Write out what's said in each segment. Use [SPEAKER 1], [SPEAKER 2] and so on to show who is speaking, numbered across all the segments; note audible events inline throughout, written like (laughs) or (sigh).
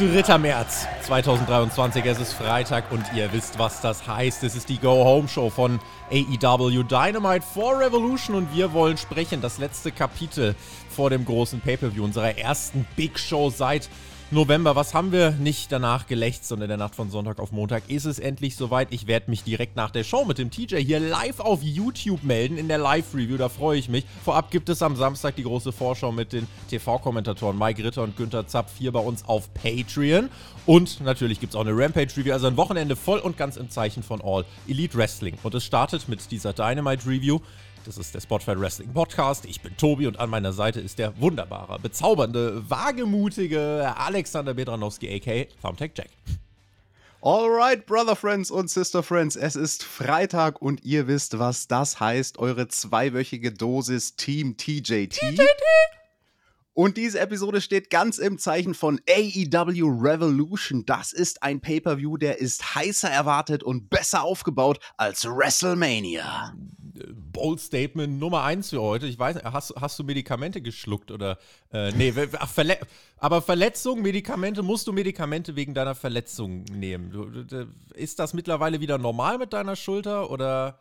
[SPEAKER 1] 3. März 2023, es ist Freitag und ihr wisst, was das heißt. Es ist die Go-Home-Show von AEW Dynamite for Revolution und wir wollen sprechen, das letzte Kapitel vor dem großen Pay-Per-View unserer ersten Big Show seit November. Was haben wir nicht danach gelächzt und in der Nacht von Sonntag auf Montag ist es endlich soweit. Ich werde mich direkt nach der Show mit dem TJ hier live auf YouTube melden in der Live-Review. Da freue ich mich. Vorab gibt es am Samstag die große Vorschau mit den TV-Kommentatoren Mike Ritter und Günther Zapf hier bei uns auf Patreon. Und natürlich gibt es auch eine Rampage-Review. Also ein Wochenende voll und ganz im Zeichen von All Elite Wrestling. Und es startet mit dieser Dynamite-Review. Das ist der Spotfight Wrestling Podcast. Ich bin Tobi und an meiner Seite ist der wunderbare, bezaubernde, wagemutige Alexander Bedranowski, a.k.a. Thumbtack Jack.
[SPEAKER 2] Alright, Brother Friends und Sister Friends, es ist Freitag und ihr wisst, was das heißt. Eure zweiwöchige Dosis Team TJT. TJT. Und diese Episode steht ganz im Zeichen von AEW Revolution. Das ist ein Pay-per-View, der ist heißer erwartet und besser aufgebaut als WrestleMania.
[SPEAKER 1] Bold Statement Nummer eins für heute. Ich weiß, hast, hast du Medikamente geschluckt oder? Äh, nee, Verle aber Verletzung, Medikamente, musst du Medikamente wegen deiner Verletzung nehmen? Ist das mittlerweile wieder normal mit deiner Schulter oder?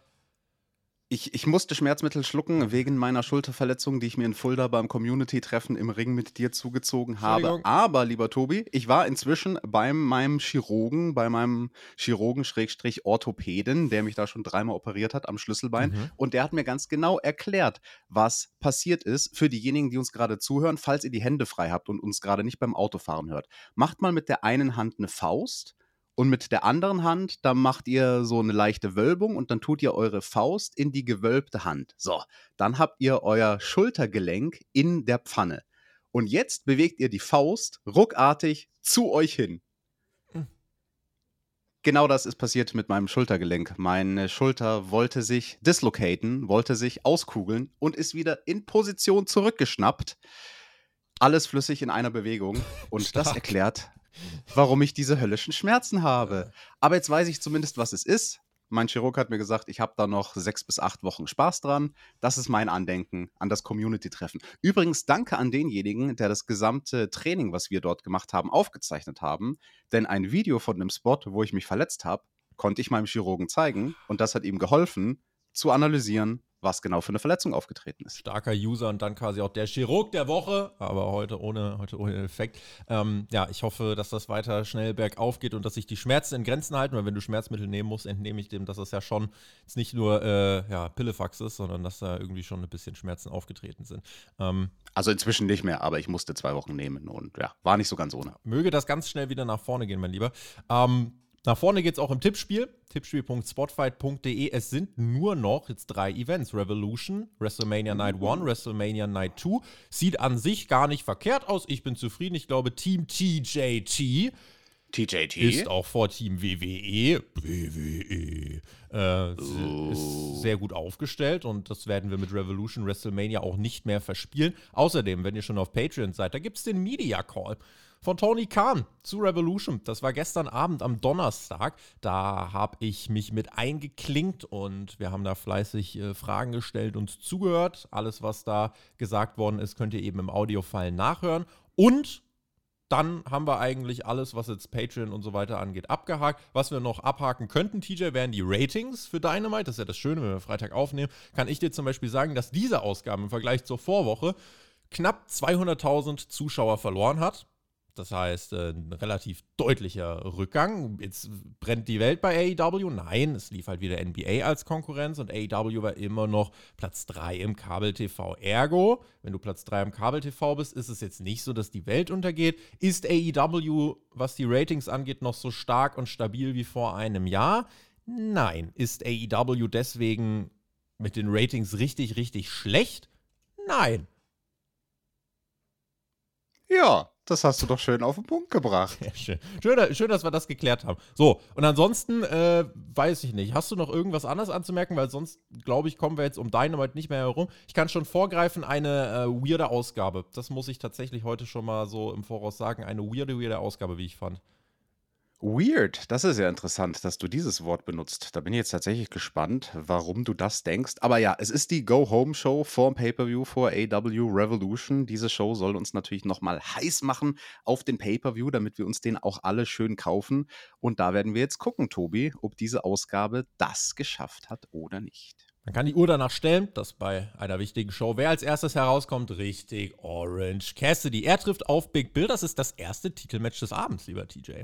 [SPEAKER 2] Ich, ich musste Schmerzmittel schlucken wegen meiner Schulterverletzung, die ich mir in Fulda beim Community-Treffen im Ring mit dir zugezogen habe. Aber, lieber Tobi, ich war inzwischen bei meinem Chirurgen, bei meinem Chirurgen-Orthopäden, der mich da schon dreimal operiert hat am Schlüsselbein. Mhm. Und der hat mir ganz genau erklärt, was passiert ist für diejenigen, die uns gerade zuhören, falls ihr die Hände frei habt und uns gerade nicht beim Autofahren hört. Macht mal mit der einen Hand eine Faust und mit der anderen Hand, da macht ihr so eine leichte Wölbung und dann tut ihr eure Faust in die gewölbte Hand. So, dann habt ihr euer Schultergelenk in der Pfanne. Und jetzt bewegt ihr die Faust ruckartig zu euch hin. Hm. Genau das ist passiert mit meinem Schultergelenk. Meine Schulter wollte sich dislocaten, wollte sich auskugeln und ist wieder in Position zurückgeschnappt. Alles flüssig in einer Bewegung. Und Stark. das erklärt, warum ich diese höllischen Schmerzen habe. Aber jetzt weiß ich zumindest, was es ist. Mein Chirurg hat mir gesagt, ich habe da noch sechs bis acht Wochen Spaß dran. Das ist mein Andenken an das Community-Treffen. Übrigens danke an denjenigen, der das gesamte Training, was wir dort gemacht haben, aufgezeichnet haben. Denn ein Video von dem Spot, wo ich mich verletzt habe, konnte ich meinem Chirurgen zeigen und das hat ihm geholfen, zu analysieren, was genau für eine Verletzung aufgetreten ist.
[SPEAKER 1] Starker User und dann quasi auch der Chirurg der Woche, aber heute ohne, heute ohne Effekt. Ähm, ja, ich hoffe, dass das weiter schnell bergauf geht und dass sich die Schmerzen in Grenzen halten, weil wenn du Schmerzmittel nehmen musst, entnehme ich dem, dass das ja schon jetzt nicht nur äh, ja, Pillefax ist, sondern dass da irgendwie schon ein bisschen Schmerzen aufgetreten sind.
[SPEAKER 2] Ähm, also inzwischen nicht mehr, aber ich musste zwei Wochen nehmen und ja, war nicht so ganz ohne.
[SPEAKER 1] Möge das ganz schnell wieder nach vorne gehen, mein Lieber. Ähm, nach vorne geht es auch im Tippspiel. Tippspiel.spotfight.de. Es sind nur noch jetzt drei Events: Revolution, WrestleMania Night 1, WrestleMania Night 2. Sieht an sich gar nicht verkehrt aus. Ich bin zufrieden. Ich glaube, Team TJT.
[SPEAKER 2] TJT
[SPEAKER 1] ist auch vor Team WWE. WWE. Äh, oh. Ist sehr gut aufgestellt und das werden wir mit Revolution WrestleMania auch nicht mehr verspielen. Außerdem, wenn ihr schon auf Patreon seid, da gibt es den Media Call von Tony Khan zu Revolution. Das war gestern Abend am Donnerstag. Da habe ich mich mit eingeklinkt und wir haben da fleißig äh, Fragen gestellt und zugehört. Alles, was da gesagt worden ist, könnt ihr eben im Audiofile nachhören. Und dann haben wir eigentlich alles, was jetzt Patreon und so weiter angeht, abgehakt. Was wir noch abhaken könnten, TJ, wären die Ratings für Dynamite. Das ist ja das Schöne, wenn wir Freitag aufnehmen. Kann ich dir zum Beispiel sagen, dass diese Ausgabe im Vergleich zur Vorwoche knapp 200.000 Zuschauer verloren hat. Das heißt, äh, ein relativ deutlicher Rückgang. Jetzt brennt die Welt bei AEW. Nein, es lief halt wieder NBA als Konkurrenz und AEW war immer noch Platz 3 im Kabel-TV. Ergo, wenn du Platz 3 im Kabel-TV bist, ist es jetzt nicht so, dass die Welt untergeht. Ist AEW, was die Ratings angeht, noch so stark und stabil wie vor einem Jahr? Nein. Ist AEW deswegen mit den Ratings richtig, richtig schlecht? Nein.
[SPEAKER 2] Ja, das hast du doch schön auf den Punkt gebracht. (laughs)
[SPEAKER 1] Ja, schön. Schön, schön, dass wir das geklärt haben. So, und ansonsten äh, weiß ich nicht. Hast du noch irgendwas anderes anzumerken? Weil sonst, glaube ich, kommen wir jetzt um Dynamite nicht mehr herum. Ich kann schon vorgreifen, eine äh, weirde Ausgabe. Das muss ich tatsächlich heute schon mal so im Voraus sagen. Eine weirde, weirde Ausgabe, wie ich fand.
[SPEAKER 2] Weird, das ist ja interessant, dass du dieses Wort benutzt. Da bin ich jetzt tatsächlich gespannt, warum du das denkst. Aber ja, es ist die Go-Home-Show vorm Pay-Per-View vor AW Revolution. Diese Show soll uns natürlich nochmal heiß machen auf den Pay-Per-View, damit wir uns den auch alle schön kaufen. Und da werden wir jetzt gucken, Tobi, ob diese Ausgabe das geschafft hat oder nicht.
[SPEAKER 1] Man kann die Uhr danach stellen, dass bei einer wichtigen Show, wer als erstes herauskommt, richtig Orange Cassidy. Er trifft auf Big Bill. Das ist das erste Titelmatch des Abends, lieber TJ.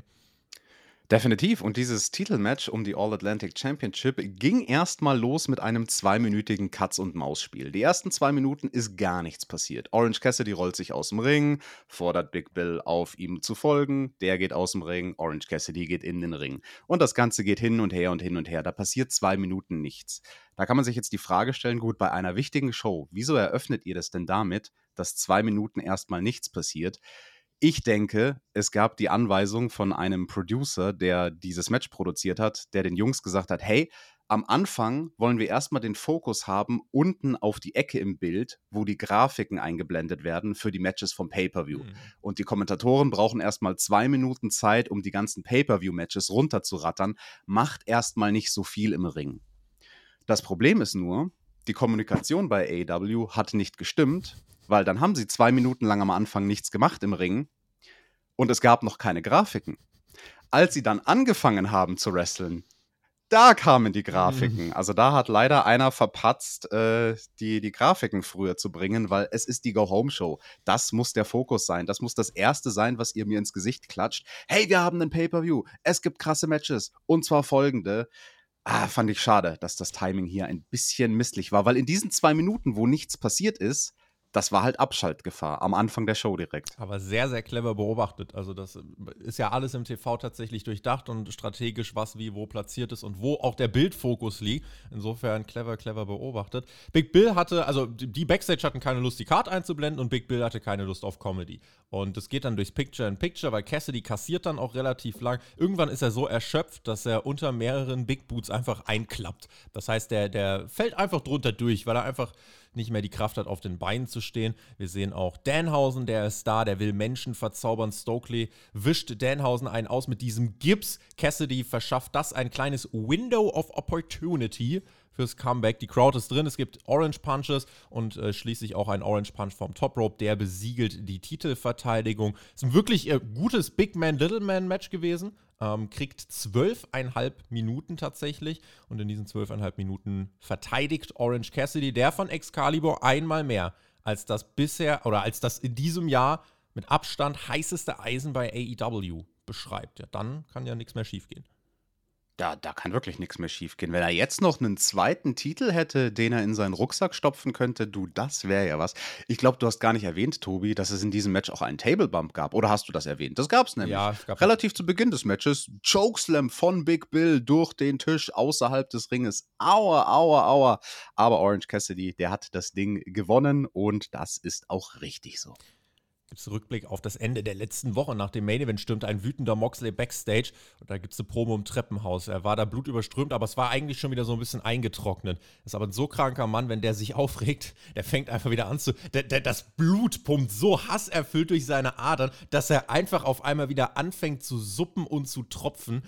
[SPEAKER 2] Definitiv. Und dieses Titelmatch um die All-Atlantic Championship ging erstmal los mit einem zweiminütigen Katz- und Maus-Spiel. Die ersten zwei Minuten ist gar nichts passiert. Orange Cassidy rollt sich aus dem Ring, fordert Big Bill auf, ihm zu folgen. Der geht aus dem Ring, Orange Cassidy geht in den Ring. Und das Ganze geht hin und her und hin und her. Da passiert zwei Minuten nichts. Da kann man sich jetzt die Frage stellen: gut, bei einer wichtigen Show, wieso eröffnet ihr das denn damit, dass zwei Minuten erstmal nichts passiert? Ich denke, es gab die Anweisung von einem Producer, der dieses Match produziert hat, der den Jungs gesagt hat: Hey, am Anfang wollen wir erstmal den Fokus haben unten auf die Ecke im Bild, wo die Grafiken eingeblendet werden für die Matches vom Pay-Per-View. Mhm. Und die Kommentatoren brauchen erstmal zwei Minuten Zeit, um die ganzen Pay-Per-View-Matches runterzurattern. Macht erstmal nicht so viel im Ring. Das Problem ist nur, die Kommunikation bei AW hat nicht gestimmt, weil dann haben sie zwei Minuten lang am Anfang nichts gemacht im Ring und es gab noch keine Grafiken. Als sie dann angefangen haben zu wresteln, da kamen die Grafiken. Mhm. Also da hat leider einer verpatzt, äh, die, die Grafiken früher zu bringen, weil es ist die Go-Home-Show. Das muss der Fokus sein. Das muss das Erste sein, was ihr mir ins Gesicht klatscht. Hey, wir haben einen Pay-Per-View. Es gibt krasse Matches. Und zwar folgende. Ah, fand ich schade, dass das Timing hier ein bisschen misslich war, weil in diesen zwei Minuten, wo nichts passiert ist, das war halt Abschaltgefahr am Anfang der Show direkt.
[SPEAKER 1] Aber sehr, sehr clever beobachtet. Also, das ist ja alles im TV tatsächlich durchdacht und strategisch, was wie wo platziert ist und wo auch der Bildfokus liegt. Insofern clever, clever beobachtet. Big Bill hatte, also die Backstage hatten keine Lust, die Card einzublenden und Big Bill hatte keine Lust auf Comedy. Und es geht dann durchs Picture in Picture, weil Cassidy kassiert dann auch relativ lang. Irgendwann ist er so erschöpft, dass er unter mehreren Big Boots einfach einklappt. Das heißt, der, der fällt einfach drunter durch, weil er einfach nicht mehr die Kraft hat, auf den Beinen zu stehen. Wir sehen auch Danhausen, der ist da, der will Menschen verzaubern. Stokely wischt Danhausen einen aus mit diesem Gips. Cassidy verschafft das ein kleines Window of Opportunity fürs Comeback. Die Crowd ist drin, es gibt Orange Punches und äh, schließlich auch ein Orange Punch vom Top Rope, der besiegelt die Titelverteidigung. Es ist ein wirklich äh, gutes Big Man, Little Man Match gewesen. Ähm, kriegt zwölfeinhalb Minuten tatsächlich und in diesen zwölfeinhalb Minuten verteidigt Orange Cassidy, der von Excalibur einmal mehr als das bisher oder als das in diesem Jahr mit Abstand heißeste Eisen bei AEW beschreibt. Ja, dann kann ja nichts mehr schiefgehen.
[SPEAKER 2] Da, da kann wirklich nichts mehr schiefgehen. Wenn er jetzt noch einen zweiten Titel hätte, den er in seinen Rucksack stopfen könnte, du, das wäre ja was. Ich glaube, du hast gar nicht erwähnt, Tobi, dass es in diesem Match auch einen Table Bump gab. Oder hast du das erwähnt? Das gab es nämlich. Ja, es gab Relativ zu Beginn des Matches. Chokeslam von Big Bill durch den Tisch außerhalb des Ringes. Aua, aua, aua. Aber Orange Cassidy, der hat das Ding gewonnen und das ist auch richtig so.
[SPEAKER 1] Gibt es Rückblick auf das Ende der letzten Woche. Nach dem Main Event stürmt ein wütender Moxley backstage und da gibt es eine Promo im Treppenhaus. Er war da blutüberströmt, aber es war eigentlich schon wieder so ein bisschen eingetrocknet. Ist aber ein so kranker Mann, wenn der sich (laughs) aufregt, der fängt einfach wieder an zu. Der, der, das Blut pumpt so hasserfüllt durch seine Adern, dass er einfach auf einmal wieder anfängt zu suppen und zu tropfen.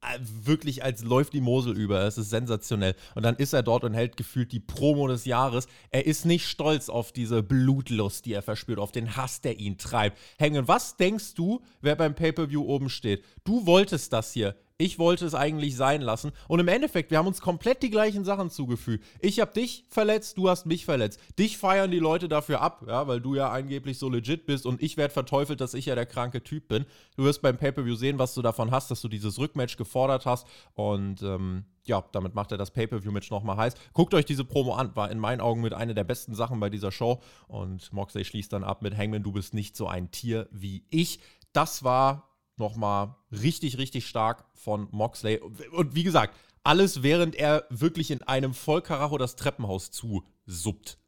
[SPEAKER 1] Äh, wirklich als läuft die Mosel über. Es ist sensationell. Und dann ist er dort und hält gefühlt die Promo des Jahres. Er ist nicht stolz auf diese Blutlust, die er verspürt, auf den Hass, der ihn treibt. Hängen, was denkst du, wer beim Pay-Per-View oben steht? Du wolltest das hier. Ich wollte es eigentlich sein lassen. Und im Endeffekt, wir haben uns komplett die gleichen Sachen zugefügt. Ich habe dich verletzt, du hast mich verletzt. Dich feiern die Leute dafür ab, ja, weil du ja angeblich so legit bist und ich werde verteufelt, dass ich ja der kranke Typ bin. Du wirst beim Pay-Per-View sehen, was du davon hast, dass du dieses Rückmatch gefordert hast. Und ähm, ja, damit macht er das Pay-Per-View-Match nochmal heiß. Guckt euch diese Promo an, war in meinen Augen mit einer der besten Sachen bei dieser Show. Und Moxley schließt dann ab mit Hangman, du bist nicht so ein Tier wie ich. Das war nochmal richtig, richtig stark von Moxley. Und wie gesagt, alles während er wirklich in einem Vollkaracho das Treppenhaus zusuppt.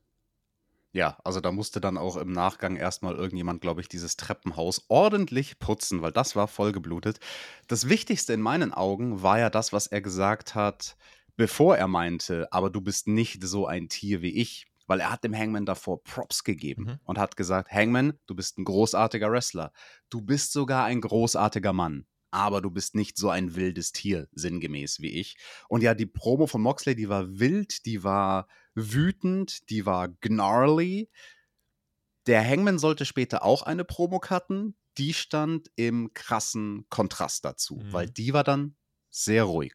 [SPEAKER 2] Ja, also da musste dann auch im Nachgang erstmal irgendjemand, glaube ich, dieses Treppenhaus ordentlich putzen, weil das war vollgeblutet. Das Wichtigste in meinen Augen war ja das, was er gesagt hat, bevor er meinte, aber du bist nicht so ein Tier wie ich. Weil er hat dem Hangman davor Props gegeben
[SPEAKER 1] Mhm.
[SPEAKER 2] und hat gesagt, Hangman, du bist ein großartiger Wrestler. Du bist sogar ein großartiger Mann. Aber du bist nicht so ein wildes Tier, sinngemäß wie ich. Und ja, die Promo von Moxley, die war wild, die war wütend, die war gnarly. Der Hangman sollte später auch eine Promo cutten. Die stand im krassen Kontrast dazu,
[SPEAKER 1] Mhm.
[SPEAKER 2] weil die war dann sehr ruhig.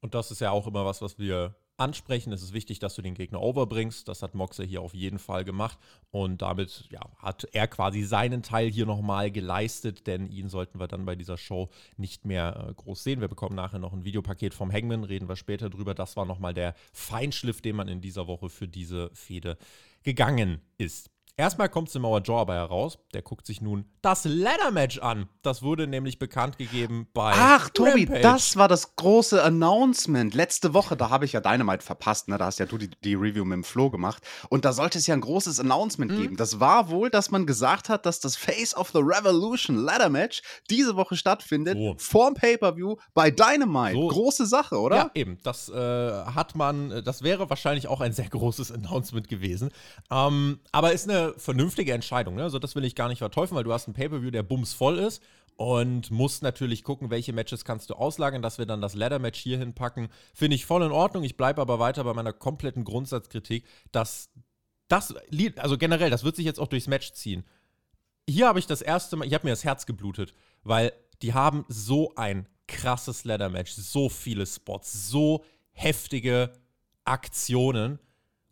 [SPEAKER 1] Und das ist ja auch immer was, was wir ansprechen. Es ist wichtig, dass du den Gegner overbringst. Das hat Moxer hier auf jeden Fall gemacht. Und damit ja, hat er quasi seinen Teil hier nochmal geleistet, denn ihn sollten wir dann bei dieser Show nicht mehr äh, groß sehen. Wir bekommen nachher noch ein Videopaket vom Hangman, reden wir später drüber. Das war nochmal der Feinschliff, den man in dieser Woche für diese Fehde gegangen ist. Erstmal kommt Samoa Joe aber heraus. Der guckt sich nun das Ladder-Match an. Das wurde nämlich bekannt gegeben bei.
[SPEAKER 2] Ach, Tobi,
[SPEAKER 1] Rampage.
[SPEAKER 2] das war das große Announcement. Letzte Woche, da habe ich ja Dynamite verpasst, ne? Da hast ja du die, die Review mit dem Flo gemacht. Und da sollte es ja ein großes Announcement geben. Das war wohl, dass man gesagt hat, dass das Face of the Revolution Ladder Match diese Woche stattfindet,
[SPEAKER 1] So.
[SPEAKER 2] vorm Pay-Per-View bei Dynamite.
[SPEAKER 1] So.
[SPEAKER 2] Große Sache, oder?
[SPEAKER 1] Ja, eben. Das äh, hat man, äh, das wäre wahrscheinlich auch ein sehr großes (laughs) Announcement gewesen. Ähm, aber ist eine vernünftige Entscheidung. Ne? Also das will ich gar nicht verteufeln, weil du hast einen Pay-Per-View, der bumsvoll ist und musst natürlich gucken, welche Matches kannst du auslagern, dass wir dann das Ladder-Match hier hinpacken. Finde ich voll in Ordnung. Ich bleibe aber weiter bei meiner kompletten Grundsatzkritik, dass das, also generell, das wird sich jetzt auch durchs Match ziehen. Hier habe ich das erste Mal, ich habe mir das Herz geblutet, weil die haben so ein krasses Ladder-Match, so viele Spots, so heftige Aktionen.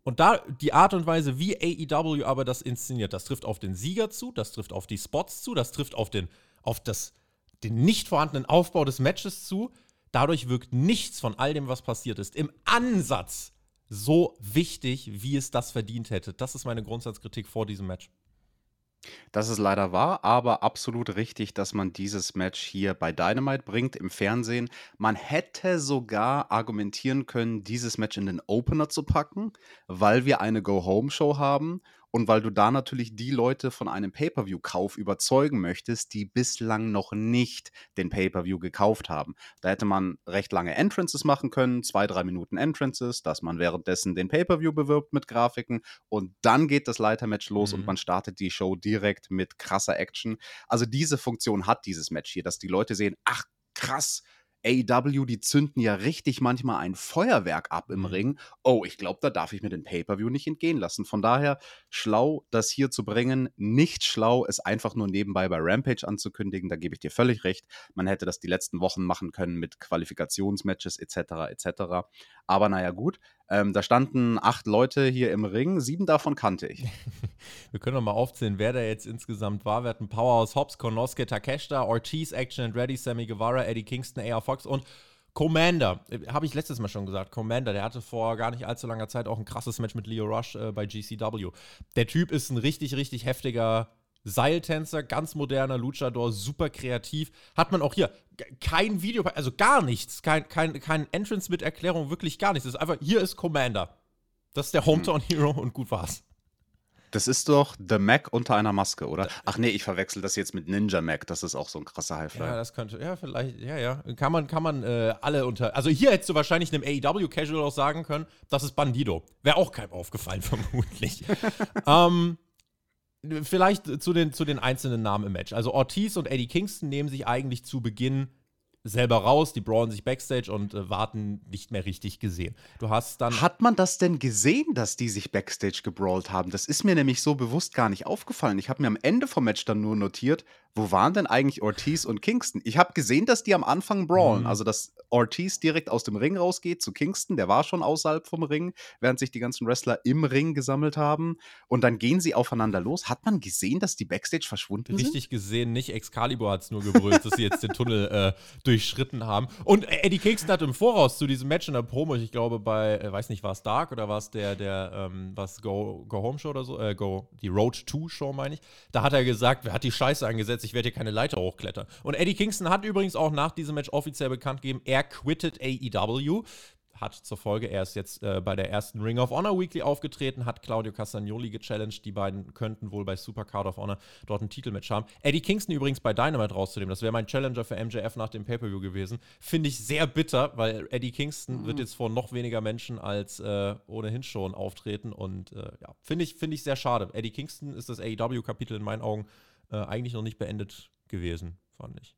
[SPEAKER 1] Und da die Art und Weise, wie AEW aber das inszeniert, das trifft auf den Sieger zu, das trifft auf die Spots zu, das trifft auf den, auf das, den nicht vorhandenen Aufbau des Matches zu. Dadurch wirkt nichts von all dem, was passiert ist, im Ansatz so wichtig, wie es das verdient hätte. Das ist meine Grundsatzkritik vor diesem Match.
[SPEAKER 2] Das ist leider wahr, aber absolut richtig, dass man dieses Match hier bei Dynamite bringt im Fernsehen. Man hätte sogar argumentieren können, dieses Match in den Opener zu packen, weil wir eine Go-Home-Show haben und weil du da natürlich die Leute von einem Pay-Per-View-Kauf überzeugen möchtest, die bislang noch nicht den Pay-Per-View gekauft haben. Da hätte man recht lange Entrances machen können, zwei, drei Minuten Entrances, dass man währenddessen den Pay-Per-View bewirbt mit Grafiken und dann geht das Leitermatch los
[SPEAKER 1] Mhm.
[SPEAKER 2] und man startet die Show direkt mit krasser Action. Also diese Funktion hat dieses Match hier, dass die Leute sehen, ach krass, AEW, die zünden ja richtig manchmal ein Feuerwerk ab im
[SPEAKER 1] Mhm.
[SPEAKER 2] Ring. Oh, ich glaube, da darf ich mir den Pay-Per-View nicht entgehen lassen. Von daher schlau, das hier zu bringen. Nicht schlau, es einfach nur nebenbei bei Rampage anzukündigen. Da gebe ich dir völlig recht. Man hätte das die letzten Wochen machen können mit Qualifikationsmatches etc. etc. Aber naja, gut. Ähm, da standen acht Leute hier im Ring. Sieben davon kannte ich. (laughs)
[SPEAKER 1] Wir können noch mal aufzählen, wer da jetzt insgesamt war. Wir hatten Powerhouse Hobbs, Konosuke Takeshita, Ortiz, Action and Ready, Sammy Guevara, Eddie Kingston, AR Fox und Commander. Äh, Habe ich letztes Mal schon gesagt. Commander, der hatte vor gar nicht allzu langer Zeit auch ein krasses Match mit Leo Rush äh, bei GCW. Der Typ ist ein richtig, richtig heftiger Seiltänzer, ganz moderner Luchador, super kreativ. Hat man auch hier kein Video, also gar nichts, kein, kein, kein Entrance mit Erklärung, wirklich gar nichts. Es ist einfach, hier ist Commander. Das ist der Hometown Hero und gut war's.
[SPEAKER 2] Das ist doch The Mac unter einer Maske, oder? Ach nee, ich verwechsel das jetzt mit Ninja Mac. Das ist auch so ein krasser
[SPEAKER 1] Ja,
[SPEAKER 2] Highflyer.
[SPEAKER 1] das könnte, ja, vielleicht, ja, ja. Kann man, kann man äh, alle unter. Also hier hättest du wahrscheinlich einem AEW-Casual auch sagen können, das ist Bandido. Wäre auch keinem aufgefallen, (laughs) vermutlich. ähm, vielleicht zu den, zu den einzelnen Namen im Match. Also Ortiz und Eddie Kingston nehmen sich eigentlich zu Beginn selber raus, die brawlen sich backstage und äh, warten nicht mehr richtig gesehen. Du hast dann.
[SPEAKER 2] Hat man das denn gesehen, dass die sich backstage gebrawlt haben? Das ist mir nämlich so bewusst gar nicht aufgefallen. Ich habe mir am Ende vom Match dann nur notiert, wo waren denn eigentlich Ortiz und Kingston? Ich habe gesehen, dass die am Anfang brawlen.
[SPEAKER 1] Mhm.
[SPEAKER 2] Also, dass Ortiz direkt aus dem Ring rausgeht zu Kingston. Der war schon außerhalb vom Ring, während sich die ganzen Wrestler im Ring gesammelt haben. Und dann gehen sie aufeinander los. Hat man gesehen, dass die backstage verschwunden sind?
[SPEAKER 1] Richtig gesehen, nicht Excalibur hat es nur gebrüllt, dass sie jetzt den Tunnel äh, durchschritten haben. Und Eddie Kingston hat im Voraus zu diesem Match in der Promo, ich glaube bei, äh, weiß nicht, war es Dark oder war es der, der, ähm, was Go, Go Home Show oder so, äh, Go, die Road 2 Show meine ich, da hat er gesagt, wer hat die Scheiße angesetzt, ich werde hier keine Leiter hochklettern. Und Eddie Kingston hat übrigens auch nach diesem Match offiziell bekannt gegeben, er quittet AEW. hat zur Folge, er ist jetzt äh, bei der ersten Ring of Honor Weekly aufgetreten, hat Claudio Castagnoli gechallenged. Die beiden könnten wohl bei Super Card of Honor dort ein Titelmatch haben. Eddie Kingston übrigens bei Dynamite rauszunehmen, das wäre mein Challenger für MJF nach dem Pay-Per-View gewesen. Finde ich sehr bitter, weil Eddie Kingston mhm. wird jetzt vor noch weniger Menschen als äh, ohnehin schon auftreten und äh, ja, finde ich, find ich sehr schade. Eddie Kingston ist das AEW-Kapitel in meinen Augen äh, eigentlich noch nicht beendet gewesen, fand ich.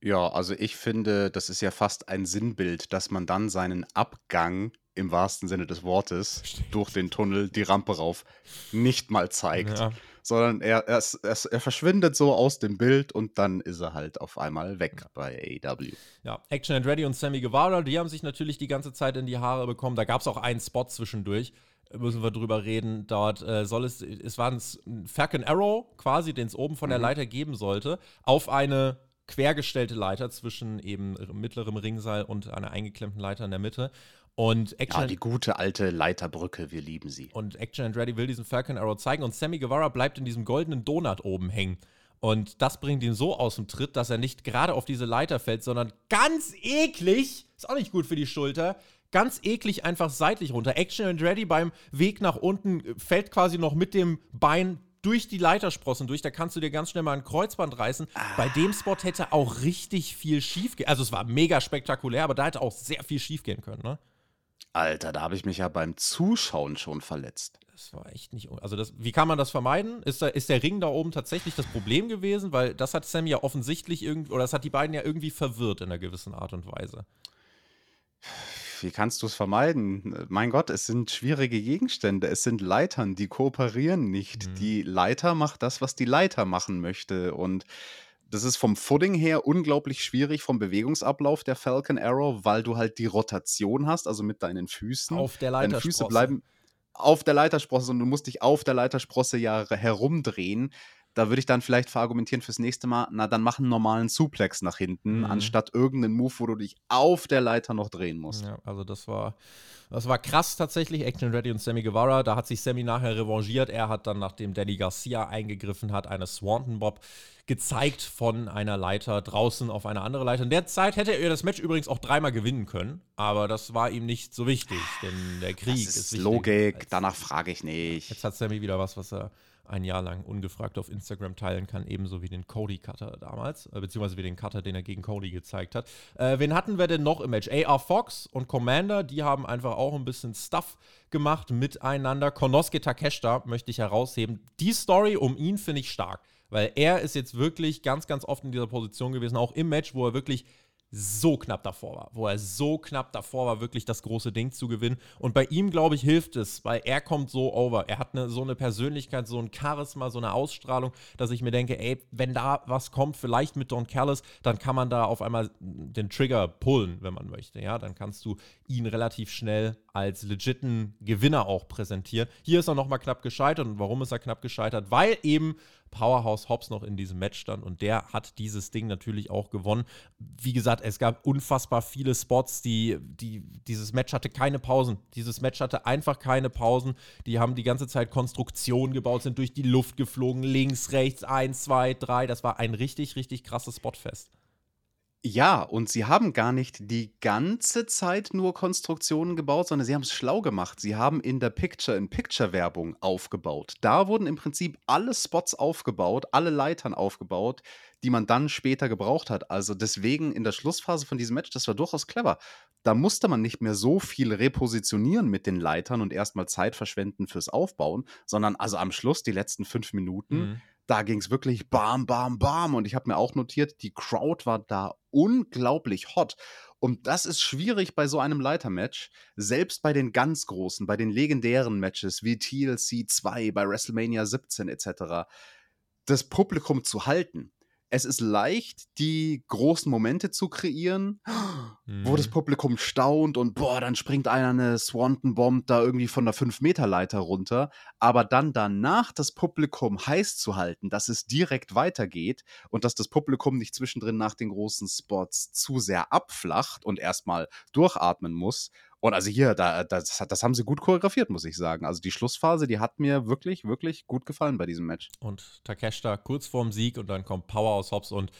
[SPEAKER 2] Ja, also ich finde, das ist ja fast ein Sinnbild, dass man dann seinen Abgang im wahrsten Sinne des Wortes Stimmt. durch den Tunnel die Rampe rauf nicht mal zeigt, ja. sondern er, er, er, er, verschwindet so aus dem Bild und dann ist er halt auf einmal weg ja. bei AEW.
[SPEAKER 1] Ja, Action and Ready und Sammy Guevara, die haben sich natürlich die ganze Zeit in die Haare bekommen. Da gab es auch einen Spot zwischendurch, müssen wir drüber reden. Dort äh, soll es, es war ein Falcon Arrow quasi, den es oben von mhm. der Leiter geben sollte, auf eine quergestellte Leiter zwischen eben mittlerem Ringseil und einer eingeklemmten Leiter in der Mitte. Und
[SPEAKER 2] Action ja, die gute alte Leiterbrücke, wir lieben sie.
[SPEAKER 1] Und Action and Ready will diesen Falcon Arrow zeigen und Sammy Guevara bleibt in diesem goldenen Donut oben hängen. Und das bringt ihn so aus dem Tritt, dass er nicht gerade auf diese Leiter fällt, sondern ganz eklig, ist auch nicht gut für die Schulter, ganz eklig einfach seitlich runter. Action and Ready beim Weg nach unten fällt quasi noch mit dem Bein durch die Leitersprossen durch, da kannst du dir ganz schnell mal ein Kreuzband reißen. Ah. Bei dem Spot hätte auch richtig viel schief gehen. Also es war mega spektakulär, aber da hätte auch sehr viel schief gehen können, ne?
[SPEAKER 2] Alter, da habe ich mich ja beim Zuschauen schon verletzt.
[SPEAKER 1] Das war echt nicht. Also, das, wie kann man das vermeiden? Ist, da, ist der Ring da oben tatsächlich das Problem gewesen? Weil das hat Sam ja offensichtlich irgendwie, oder das hat die beiden ja irgendwie verwirrt in einer gewissen Art und Weise
[SPEAKER 2] wie kannst du es vermeiden? Mein Gott, es sind schwierige Gegenstände, es sind Leitern, die kooperieren nicht. Mhm. Die Leiter macht das, was die Leiter machen möchte. Und das ist vom Footing her unglaublich schwierig, vom Bewegungsablauf der Falcon Arrow, weil du halt die Rotation hast, also mit deinen Füßen.
[SPEAKER 1] Auf der Leitersprosse.
[SPEAKER 2] Deine Füße bleiben auf der Leitersprosse und du musst dich auf der Leitersprosse ja herumdrehen da würde ich dann vielleicht verargumentieren fürs nächste Mal, na, dann mach einen normalen Suplex nach hinten, mhm. anstatt irgendeinen Move, wo du dich auf der Leiter noch drehen musst.
[SPEAKER 1] Ja, also das war, das war krass tatsächlich, Action Ready und Sammy Guevara. Da hat sich Sammy nachher revanchiert. Er hat dann, nachdem Danny Garcia eingegriffen hat, eine Swanton Bob gezeigt von einer Leiter draußen auf eine andere Leiter. In der Zeit hätte er das Match übrigens auch dreimal gewinnen können, aber das war ihm nicht so wichtig, denn der Krieg das ist, ist
[SPEAKER 2] Logik, danach frage ich nicht.
[SPEAKER 1] Jetzt hat Sammy wieder was, was er ein Jahr lang ungefragt auf Instagram teilen kann, ebenso wie den Cody-Cutter damals, äh, beziehungsweise wie den Cutter, den er gegen Cody gezeigt hat. Äh, wen hatten wir denn noch im Match? AR Fox und Commander, die haben einfach auch ein bisschen Stuff gemacht miteinander. Konosuke Takeshita möchte ich herausheben. Die Story um ihn finde ich stark, weil er ist jetzt wirklich ganz, ganz oft in dieser Position gewesen, auch im Match, wo er wirklich so knapp davor war, wo er so knapp davor war, wirklich das große Ding zu gewinnen. Und bei ihm, glaube ich, hilft es, weil er kommt so over. Er hat eine, so eine Persönlichkeit, so ein Charisma, so eine Ausstrahlung, dass ich mir denke, ey, wenn da was kommt, vielleicht mit Don Callis, dann kann man da auf einmal den Trigger pullen, wenn man möchte. Ja, dann kannst du ihn relativ schnell als legiten Gewinner auch präsentieren. Hier ist er nochmal knapp gescheitert. Und warum ist er knapp gescheitert? Weil eben Powerhouse Hobbs noch in diesem Match stand und der hat dieses Ding natürlich auch gewonnen. Wie gesagt, es gab unfassbar viele Spots, die, die dieses Match hatte keine Pausen. Dieses Match hatte einfach keine Pausen. Die haben die ganze Zeit Konstruktionen gebaut, sind durch die Luft geflogen, links, rechts, eins, zwei, drei. Das war ein richtig, richtig krasses Spotfest.
[SPEAKER 2] Ja, und sie haben gar nicht die ganze Zeit nur Konstruktionen gebaut, sondern sie haben es schlau gemacht. Sie haben in der Picture-in-Picture-Werbung aufgebaut. Da wurden im Prinzip alle Spots aufgebaut, alle Leitern aufgebaut, die man dann später gebraucht hat. Also deswegen in der Schlussphase von diesem Match, das war durchaus clever. Da musste man nicht mehr so viel repositionieren mit den Leitern und erstmal Zeit verschwenden fürs Aufbauen, sondern also am Schluss, die letzten fünf Minuten, mhm da ging es wirklich bam, bam, bam. Und ich habe mir auch notiert, die Crowd war da unglaublich hot. Und das ist schwierig bei so einem Leitermatch, selbst bei den ganz großen, bei den legendären Matches wie TLC 2, bei WrestleMania 17 etc., das Publikum zu halten es ist leicht, die großen Momente zu kreieren, mhm. wo das mhm. Publikum staunt und boah, dann springt einer eine Swanton Bomb da irgendwie von der 5-Meter-Leiter runter. Aber dann danach das Publikum heiß zu halten, dass es direkt weitergeht und dass das Publikum nicht zwischendrin nach den großen Spots zu sehr abflacht und erstmal durchatmen muss und also hier, da, das, das haben sie gut choreografiert, muss ich sagen. Also die Schlussphase, die hat mir wirklich, wirklich gut gefallen bei diesem Match.
[SPEAKER 1] Und Takeshita kurz vorm Sieg und dann kommt Power aus Hobbs und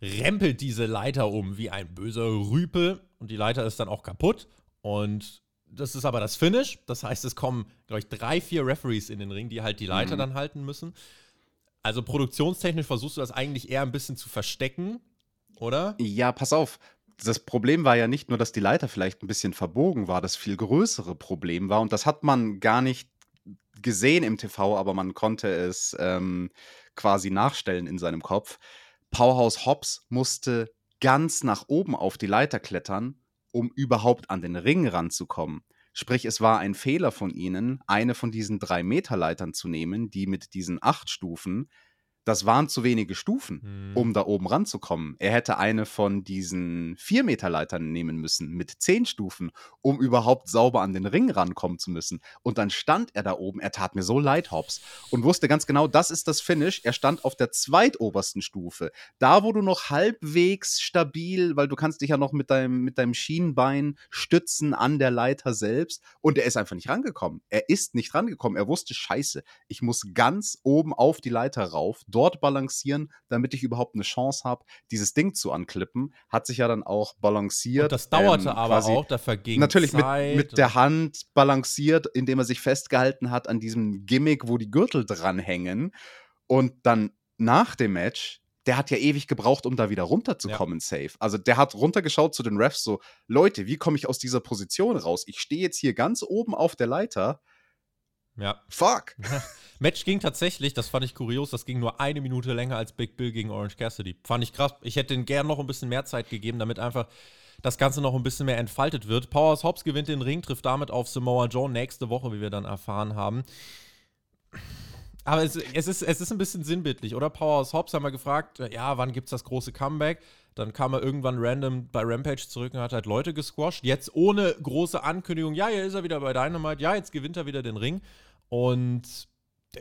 [SPEAKER 1] rempelt diese Leiter um wie ein böser Rüpel. Und die Leiter ist dann auch kaputt. Und das ist aber das Finish. Das heißt, es kommen, glaube ich, drei, vier Referees in den Ring, die halt die Leiter mhm. dann halten müssen. Also produktionstechnisch versuchst du das eigentlich eher ein bisschen zu verstecken, oder?
[SPEAKER 2] Ja, pass auf. Das Problem war ja nicht nur, dass die Leiter vielleicht ein bisschen verbogen war, das viel größere Problem war, und das hat man gar nicht gesehen im TV, aber man konnte es ähm, quasi nachstellen in seinem Kopf. Powerhouse Hobbs musste ganz nach oben auf die Leiter klettern, um überhaupt an den Ring ranzukommen. Sprich, es war ein Fehler von ihnen, eine von diesen drei Meter Leitern zu nehmen, die mit diesen acht Stufen das waren zu wenige Stufen, mhm. um da oben ranzukommen. Er hätte eine von diesen 4-Meter-Leitern nehmen müssen mit 10 Stufen, um überhaupt sauber an den Ring rankommen zu müssen. Und dann stand er da oben, er tat mir so leid, Hobbs, und wusste ganz genau, das ist das Finish. Er stand auf der zweitobersten Stufe. Da, wo du noch halbwegs stabil, weil du kannst dich ja noch mit deinem, mit deinem Schienenbein stützen an der Leiter selbst. Und er ist einfach nicht rangekommen. Er ist nicht rangekommen. Er wusste, scheiße, ich muss ganz oben auf die Leiter rauf dort balancieren, damit ich überhaupt eine Chance habe, dieses Ding zu anklippen. Hat sich ja dann auch balanciert. Und
[SPEAKER 1] das dauerte ähm, aber auch, da verging
[SPEAKER 2] Natürlich Zeit mit, mit der Hand balanciert, indem er sich festgehalten hat an diesem Gimmick, wo die Gürtel dranhängen. Und dann nach dem Match der hat ja ewig gebraucht, um da wieder runterzukommen, ja. safe. Also der hat runtergeschaut zu den Refs so, Leute, wie komme ich aus dieser Position raus? Ich stehe jetzt hier ganz oben auf der Leiter
[SPEAKER 1] ja.
[SPEAKER 2] Fuck. (laughs)
[SPEAKER 1] Match ging tatsächlich, das fand ich kurios, das ging nur eine Minute länger als Big Bill gegen Orange Cassidy. Fand ich krass. Ich hätte ihnen gern noch ein bisschen mehr Zeit gegeben, damit einfach das Ganze noch ein bisschen mehr entfaltet wird. Powers Hobbs gewinnt den Ring, trifft damit auf Samoa Joe nächste Woche, wie wir dann erfahren haben. Aber es, es, ist, es ist ein bisschen sinnbildlich, oder? Powers Hobbs haben wir gefragt, ja, wann gibt es das große Comeback? Dann kam er irgendwann random bei Rampage zurück und hat halt Leute gesquashed. Jetzt ohne große Ankündigung, ja, hier ist er wieder bei Dynamite, ja, jetzt gewinnt er wieder den Ring. Und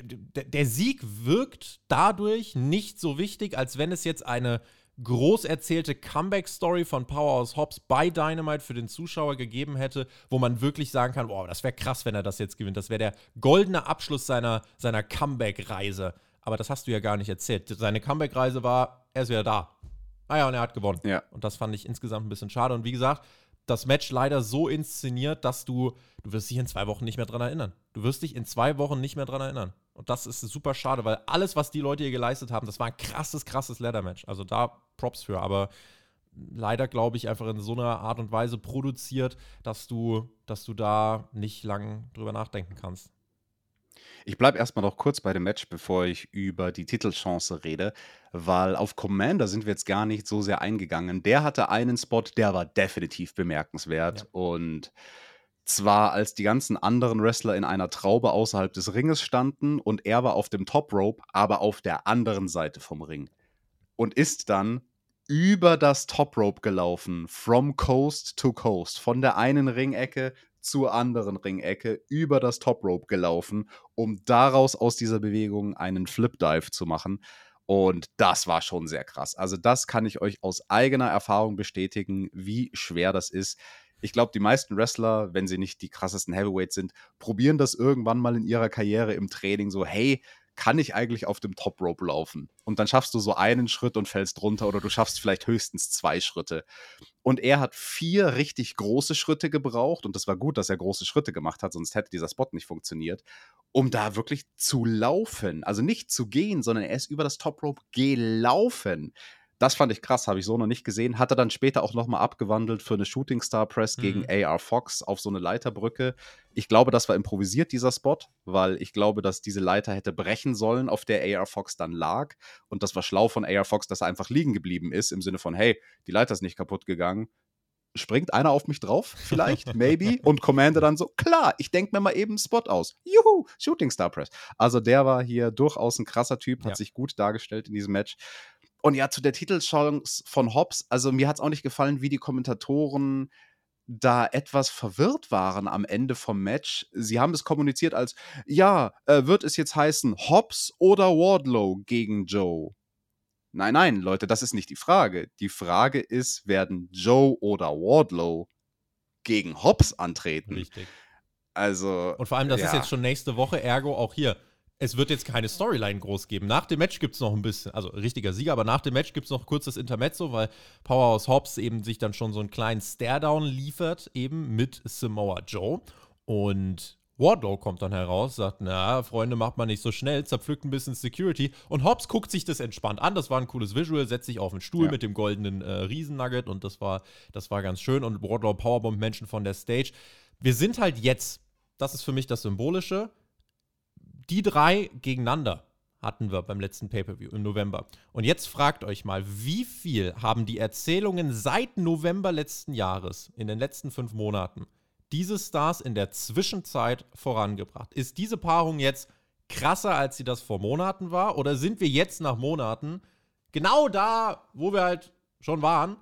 [SPEAKER 1] der Sieg wirkt dadurch nicht so wichtig, als wenn es jetzt eine groß erzählte Comeback-Story von Powerhouse Hobbs bei Dynamite für den Zuschauer gegeben hätte, wo man wirklich sagen kann, wow, das wäre krass, wenn er das jetzt gewinnt. Das wäre der goldene Abschluss seiner, seiner Comeback-Reise. Aber das hast du ja gar nicht erzählt. Seine Comeback-Reise war, er ist wieder da. Ah ja, und er hat gewonnen.
[SPEAKER 2] Ja.
[SPEAKER 1] Und das fand ich insgesamt ein bisschen schade. Und wie gesagt, das Match leider so inszeniert, dass du, du wirst dich in zwei Wochen nicht mehr dran erinnern. Du wirst dich in zwei Wochen nicht mehr dran erinnern. Und das ist super schade, weil alles, was die Leute hier geleistet haben, das war ein krasses, krasses Leather-Match. Also da Props für, aber leider, glaube ich, einfach in so einer Art und Weise produziert, dass du, dass du da nicht lang drüber nachdenken kannst.
[SPEAKER 2] Ich bleibe erstmal noch kurz bei dem Match, bevor ich über die Titelchance rede, weil auf Commander sind wir jetzt gar nicht so sehr eingegangen. Der hatte einen Spot, der war definitiv bemerkenswert ja. und zwar als die ganzen anderen Wrestler in einer Traube außerhalb des Ringes standen und er war auf dem Top Rope, aber auf der anderen Seite vom Ring und ist dann über das Top Rope gelaufen, from coast to coast, von der einen Ringecke zur anderen Ringecke über das Top Rope gelaufen, um daraus aus dieser Bewegung einen Flip Dive zu machen. Und das war schon sehr krass. Also, das kann ich euch aus eigener Erfahrung bestätigen, wie schwer das ist. Ich glaube, die meisten Wrestler, wenn sie nicht die krassesten Heavyweights sind, probieren das irgendwann mal in ihrer Karriere im Training so, hey, kann ich eigentlich auf dem Top Rope laufen? Und dann schaffst du so einen Schritt und fällst runter oder du schaffst vielleicht höchstens zwei Schritte. Und er hat vier richtig große Schritte gebraucht und das war gut, dass er große Schritte gemacht hat, sonst hätte dieser Spot nicht funktioniert, um da wirklich zu laufen. Also nicht zu gehen, sondern er ist über das Top Rope gelaufen. Das fand ich krass, habe ich so noch nicht gesehen. Hat er dann später auch nochmal abgewandelt für eine Shooting Star Press mhm. gegen AR Fox auf so eine Leiterbrücke. Ich glaube, das war improvisiert, dieser Spot, weil ich glaube, dass diese Leiter hätte brechen sollen, auf der AR Fox dann lag. Und das war schlau von AR Fox, dass er einfach liegen geblieben ist, im Sinne von, hey, die Leiter ist nicht kaputt gegangen. Springt einer auf mich drauf? Vielleicht, (laughs) maybe. Und Commander dann so, klar, ich denke mir mal eben einen Spot aus. Juhu, Shooting Star Press. Also der war hier durchaus ein krasser Typ, hat ja. sich gut dargestellt in diesem Match. Und ja, zu der Titelchance von Hobbs, also mir hat es auch nicht gefallen, wie die Kommentatoren da etwas verwirrt waren am Ende vom Match. Sie haben es kommuniziert als, ja, äh, wird es jetzt heißen Hobbs oder Wardlow gegen Joe? Nein, nein, Leute, das ist nicht die Frage. Die Frage ist, werden Joe oder Wardlow gegen Hobbs antreten?
[SPEAKER 1] Richtig.
[SPEAKER 2] Also.
[SPEAKER 1] Und vor allem, das ja. ist jetzt schon nächste Woche, ergo auch hier es wird jetzt keine Storyline groß geben. Nach dem Match gibt es noch ein bisschen, also richtiger Sieger, aber nach dem Match gibt es noch kurz das Intermezzo, weil Powerhouse Hobbs eben sich dann schon so einen kleinen Staredown liefert, eben mit Samoa Joe. Und Wardlow kommt dann heraus, sagt, na, Freunde, macht man nicht so schnell, zerpflückt ein bisschen Security. Und Hobbs guckt sich das entspannt an. Das war ein cooles Visual, setzt sich auf den Stuhl ja. mit dem goldenen äh, Riesennugget und das war, das war ganz schön. Und Wardlow Powerbomb Menschen von der Stage. Wir sind halt jetzt, das ist für mich das Symbolische, die drei gegeneinander hatten wir beim letzten Pay-Per-View im November. Und jetzt fragt euch mal, wie viel haben die Erzählungen seit November letzten Jahres, in den letzten fünf Monaten, diese Stars in der Zwischenzeit vorangebracht? Ist diese Paarung jetzt krasser, als sie das vor Monaten war? Oder sind wir jetzt nach Monaten genau da, wo wir halt schon waren?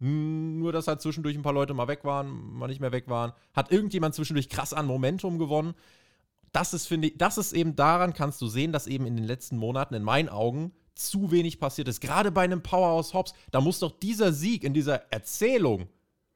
[SPEAKER 1] Nur, dass halt zwischendurch ein paar Leute mal weg waren, mal nicht mehr weg waren. Hat irgendjemand zwischendurch krass an Momentum gewonnen? Das ist, finde ich, das ist eben daran, kannst du sehen, dass eben in den letzten Monaten in meinen Augen zu wenig passiert ist. Gerade bei einem Powerhouse Hobbs, da muss doch dieser Sieg in dieser Erzählung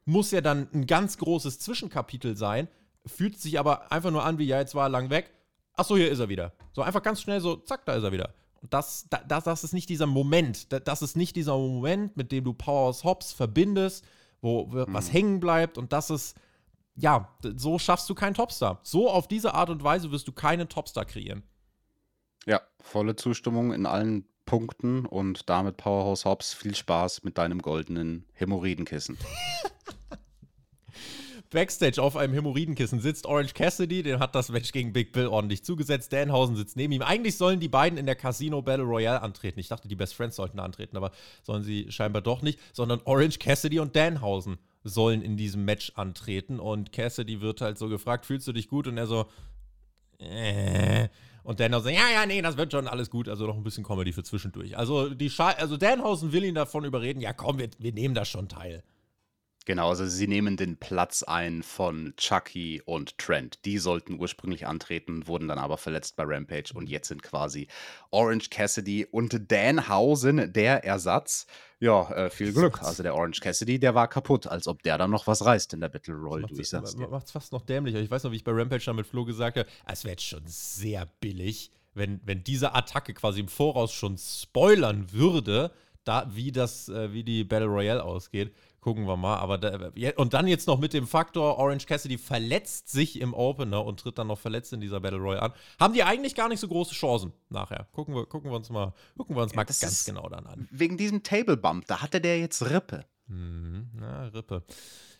[SPEAKER 1] muss ja dann ein ganz großes Zwischenkapitel sein, fühlt sich aber einfach nur an, wie ja, jetzt war er lang weg. Achso, hier ist er wieder. So einfach ganz schnell so, zack, da ist er wieder. Und das, das, das ist nicht dieser Moment. Das ist nicht dieser Moment, mit dem du Powerhouse Hobbs verbindest, wo was mhm. hängen bleibt. Und das ist, ja, so schaffst du keinen Topstar. So auf diese Art und Weise wirst du keinen Topstar kreieren.
[SPEAKER 2] Ja, volle Zustimmung in allen Punkten und damit Powerhouse Hobbs viel Spaß mit deinem goldenen Hämorrhoidenkissen. (laughs)
[SPEAKER 1] Backstage auf einem Hämorrhoidenkissen sitzt Orange Cassidy, den hat das Match gegen Big Bill ordentlich zugesetzt. Danhausen sitzt neben ihm. Eigentlich sollen die beiden in der Casino Battle Royale antreten. Ich dachte, die Best Friends sollten antreten, aber sollen sie scheinbar doch nicht, sondern Orange Cassidy und Danhausen sollen in diesem Match antreten. Und Cassidy wird halt so gefragt: Fühlst du dich gut? Und er so, äh. Und Danhausen, ja, ja, nee, das wird schon alles gut. Also noch ein bisschen Comedy für zwischendurch. Also, die also Danhausen will ihn davon überreden: Ja, komm, wir, wir nehmen das schon teil.
[SPEAKER 2] Genau, also sie nehmen den Platz ein von Chucky und Trent. Die sollten ursprünglich antreten, wurden dann aber verletzt bei Rampage und jetzt sind quasi Orange Cassidy und Danhausen der Ersatz. Ja, äh, viel Glück. Also der Orange Cassidy, der war kaputt, als ob der dann noch was reißt in der Battle Royale,
[SPEAKER 1] du, ich sag's dir. Macht's fast noch dämlicher. Ich weiß noch, wie ich bei Rampage dann mit Flo gesagt habe, es wäre jetzt schon sehr billig, wenn, wenn diese Attacke quasi im Voraus schon spoilern würde, da, wie das, äh, wie die Battle Royale ausgeht. Gucken wir mal. Aber da, und dann jetzt noch mit dem Faktor, Orange Cassidy verletzt sich im Opener und tritt dann noch verletzt in dieser Battle Royale an. Haben die eigentlich gar nicht so große Chancen nachher. Gucken wir, gucken wir uns mal, gucken wir uns ja, mal ganz genau dann an.
[SPEAKER 2] Wegen diesem Table Bump, da hatte der jetzt Rippe.
[SPEAKER 1] Mhm, na, Rippe.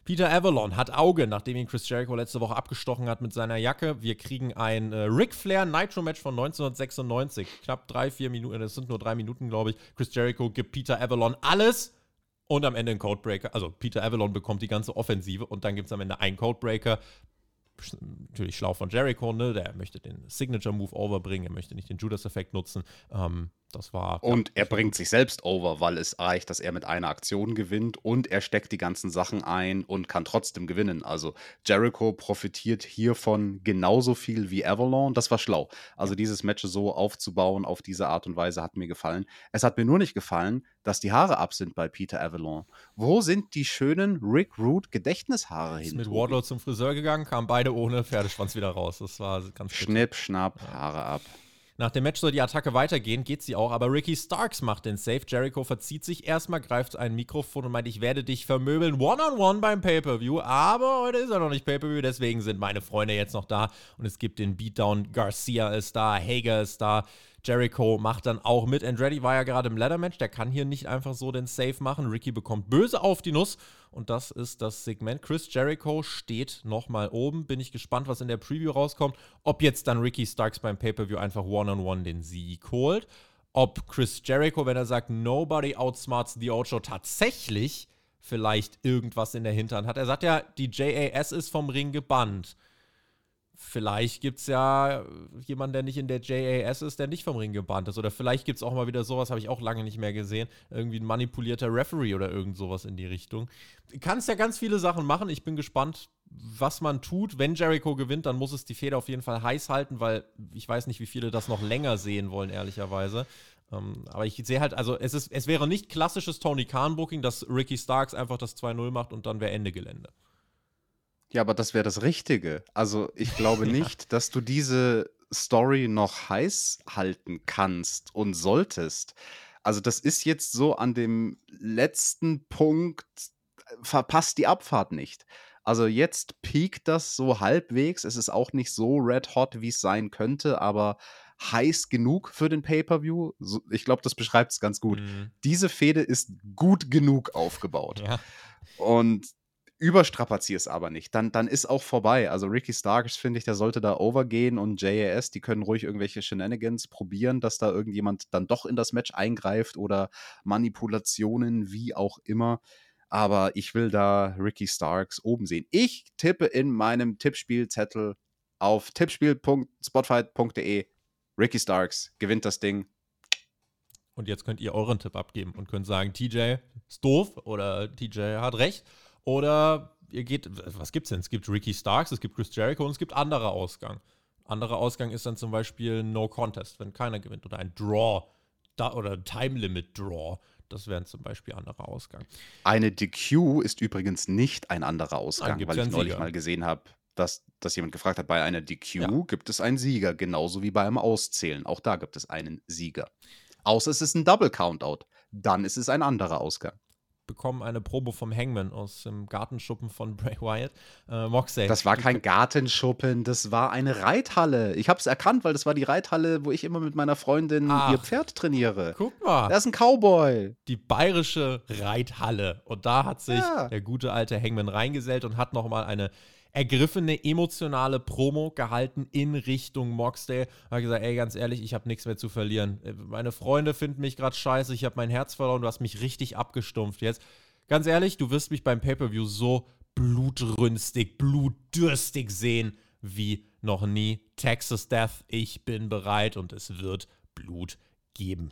[SPEAKER 1] Peter Avalon hat Auge, nachdem ihn Chris Jericho letzte Woche abgestochen hat mit seiner Jacke. Wir kriegen ein äh, Ric Flair Nitro-Match von 1996. Knapp drei, vier Minuten, das sind nur drei Minuten, glaube ich. Chris Jericho gibt Peter Avalon alles und am Ende ein Codebreaker. Also Peter Avalon bekommt die ganze Offensive und dann gibt es am Ende einen Codebreaker. Natürlich schlau von Jericho, ne? Der möchte den Signature Move overbringen, er möchte nicht den Judas-Effekt nutzen. Ähm, das war.
[SPEAKER 2] Und er bringt sich selbst over, weil es reicht, dass er mit einer Aktion gewinnt und er steckt die ganzen Sachen ein und kann trotzdem gewinnen. Also Jericho profitiert hiervon genauso viel wie Avalon. Das war schlau. Also dieses Match so aufzubauen auf diese Art und Weise hat mir gefallen. Es hat mir nur nicht gefallen, dass die Haare ab sind bei Peter Avalon. Wo sind die schönen Rick Root Gedächtnishaare hin? Ist
[SPEAKER 1] mit Wardlow zum Friseur gegangen, kamen beide ohne Pferdeschwanz wieder raus. Das war ganz
[SPEAKER 2] Schnipp, schnapp, Haare ab.
[SPEAKER 1] Nach dem Match soll die Attacke weitergehen, geht sie auch, aber Ricky Starks macht den Save. Jericho verzieht sich erstmal, greift ein Mikrofon und meint, ich werde dich vermöbeln, one-on-one -on -one beim Pay-Per-View. Aber heute ist er noch nicht Pay-Per-View, deswegen sind meine Freunde jetzt noch da und es gibt den Beatdown. Garcia ist da, Hager ist da. Jericho macht dann auch mit. Andretti war ja gerade im Ladder-Match, der kann hier nicht einfach so den Save machen. Ricky bekommt böse auf die Nuss und das ist das Segment. Chris Jericho steht nochmal oben. Bin ich gespannt, was in der Preview rauskommt. Ob jetzt dann Ricky Starks beim Pay-Per-View einfach One-on-One -on -one den Sieg holt. Ob Chris Jericho, wenn er sagt, nobody outsmarts the Ocho, tatsächlich vielleicht irgendwas in der Hinterhand hat. Er sagt ja, die JAS ist vom Ring gebannt vielleicht gibt es ja jemanden, der nicht in der JAS ist, der nicht vom Ring gebannt ist. Oder vielleicht gibt es auch mal wieder sowas, habe ich auch lange nicht mehr gesehen. Irgendwie ein manipulierter Referee oder irgend sowas in die Richtung. Kannst ja ganz viele Sachen machen. Ich bin gespannt, was man tut. Wenn Jericho gewinnt, dann muss es die Feder auf jeden Fall heiß halten, weil ich weiß nicht, wie viele das noch länger sehen wollen, ehrlicherweise. Ähm, aber ich sehe halt, also es, ist, es wäre nicht klassisches Tony Khan-Booking, dass Ricky Starks einfach das 2-0 macht und dann wäre Ende Gelände.
[SPEAKER 2] Ja, aber das wäre das Richtige. Also ich glaube (laughs) nicht, dass du diese Story noch heiß halten kannst und solltest. Also das ist jetzt so an dem letzten Punkt, äh, verpasst die Abfahrt nicht. Also jetzt piekt das so halbwegs. Es ist auch nicht so red hot, wie es sein könnte, aber heiß genug für den Pay-per-View. So, ich glaube, das beschreibt es ganz gut. Mhm. Diese Fehde ist gut genug aufgebaut. Ja. Und überstrapazier es aber nicht. Dann, dann ist auch vorbei. Also Ricky Starks, finde ich, der sollte da overgehen und JAS, die können ruhig irgendwelche Shenanigans probieren, dass da irgendjemand dann doch in das Match eingreift oder Manipulationen, wie auch immer aber ich will da Ricky Starks oben sehen. Ich tippe in meinem Tippspielzettel auf tippspiel.spotfight.de Ricky Starks gewinnt das Ding.
[SPEAKER 1] Und jetzt könnt ihr euren Tipp abgeben und könnt sagen, TJ ist doof oder TJ hat recht. Oder ihr geht, was gibt's denn? Es gibt Ricky Starks, es gibt Chris Jericho und es gibt anderer Ausgang. Anderer Ausgang ist dann zum Beispiel No Contest, wenn keiner gewinnt. Oder ein Draw da, oder Time Limit Draw. Das wären zum Beispiel anderer Ausgang.
[SPEAKER 2] Eine DQ ist übrigens nicht ein anderer Ausgang, weil ich neulich Sieger. mal gesehen habe, dass, dass jemand gefragt hat, bei einer DQ ja. gibt es einen Sieger, genauso wie bei einem Auszählen. Auch da gibt es einen Sieger. Außer es ist ein Double Countout. Dann ist es ein anderer Ausgang
[SPEAKER 1] bekommen eine Probe vom Hangman aus dem Gartenschuppen von (laughs) Bray Wyatt. Äh, Moxley.
[SPEAKER 2] Das war kein Gartenschuppen, das war eine Reithalle. Ich habe es erkannt, weil das war die Reithalle, wo ich immer mit meiner Freundin Ach, ihr Pferd trainiere.
[SPEAKER 1] Guck mal.
[SPEAKER 2] Da ist ein Cowboy.
[SPEAKER 1] Die bayerische Reithalle. Und da hat sich ja. der gute alte Hangman reingesellt und hat nochmal eine ergriffene emotionale Promo gehalten in Richtung Moxdale. Hat gesagt, ey, ganz ehrlich, ich habe nichts mehr zu verlieren. Meine Freunde finden mich gerade scheiße, ich habe mein Herz verloren, du hast mich richtig abgestumpft jetzt. Ganz ehrlich, du wirst mich beim Pay-Per-View so blutrünstig, blutdürstig sehen wie noch nie. Texas Death, ich bin bereit und es wird Blut geben.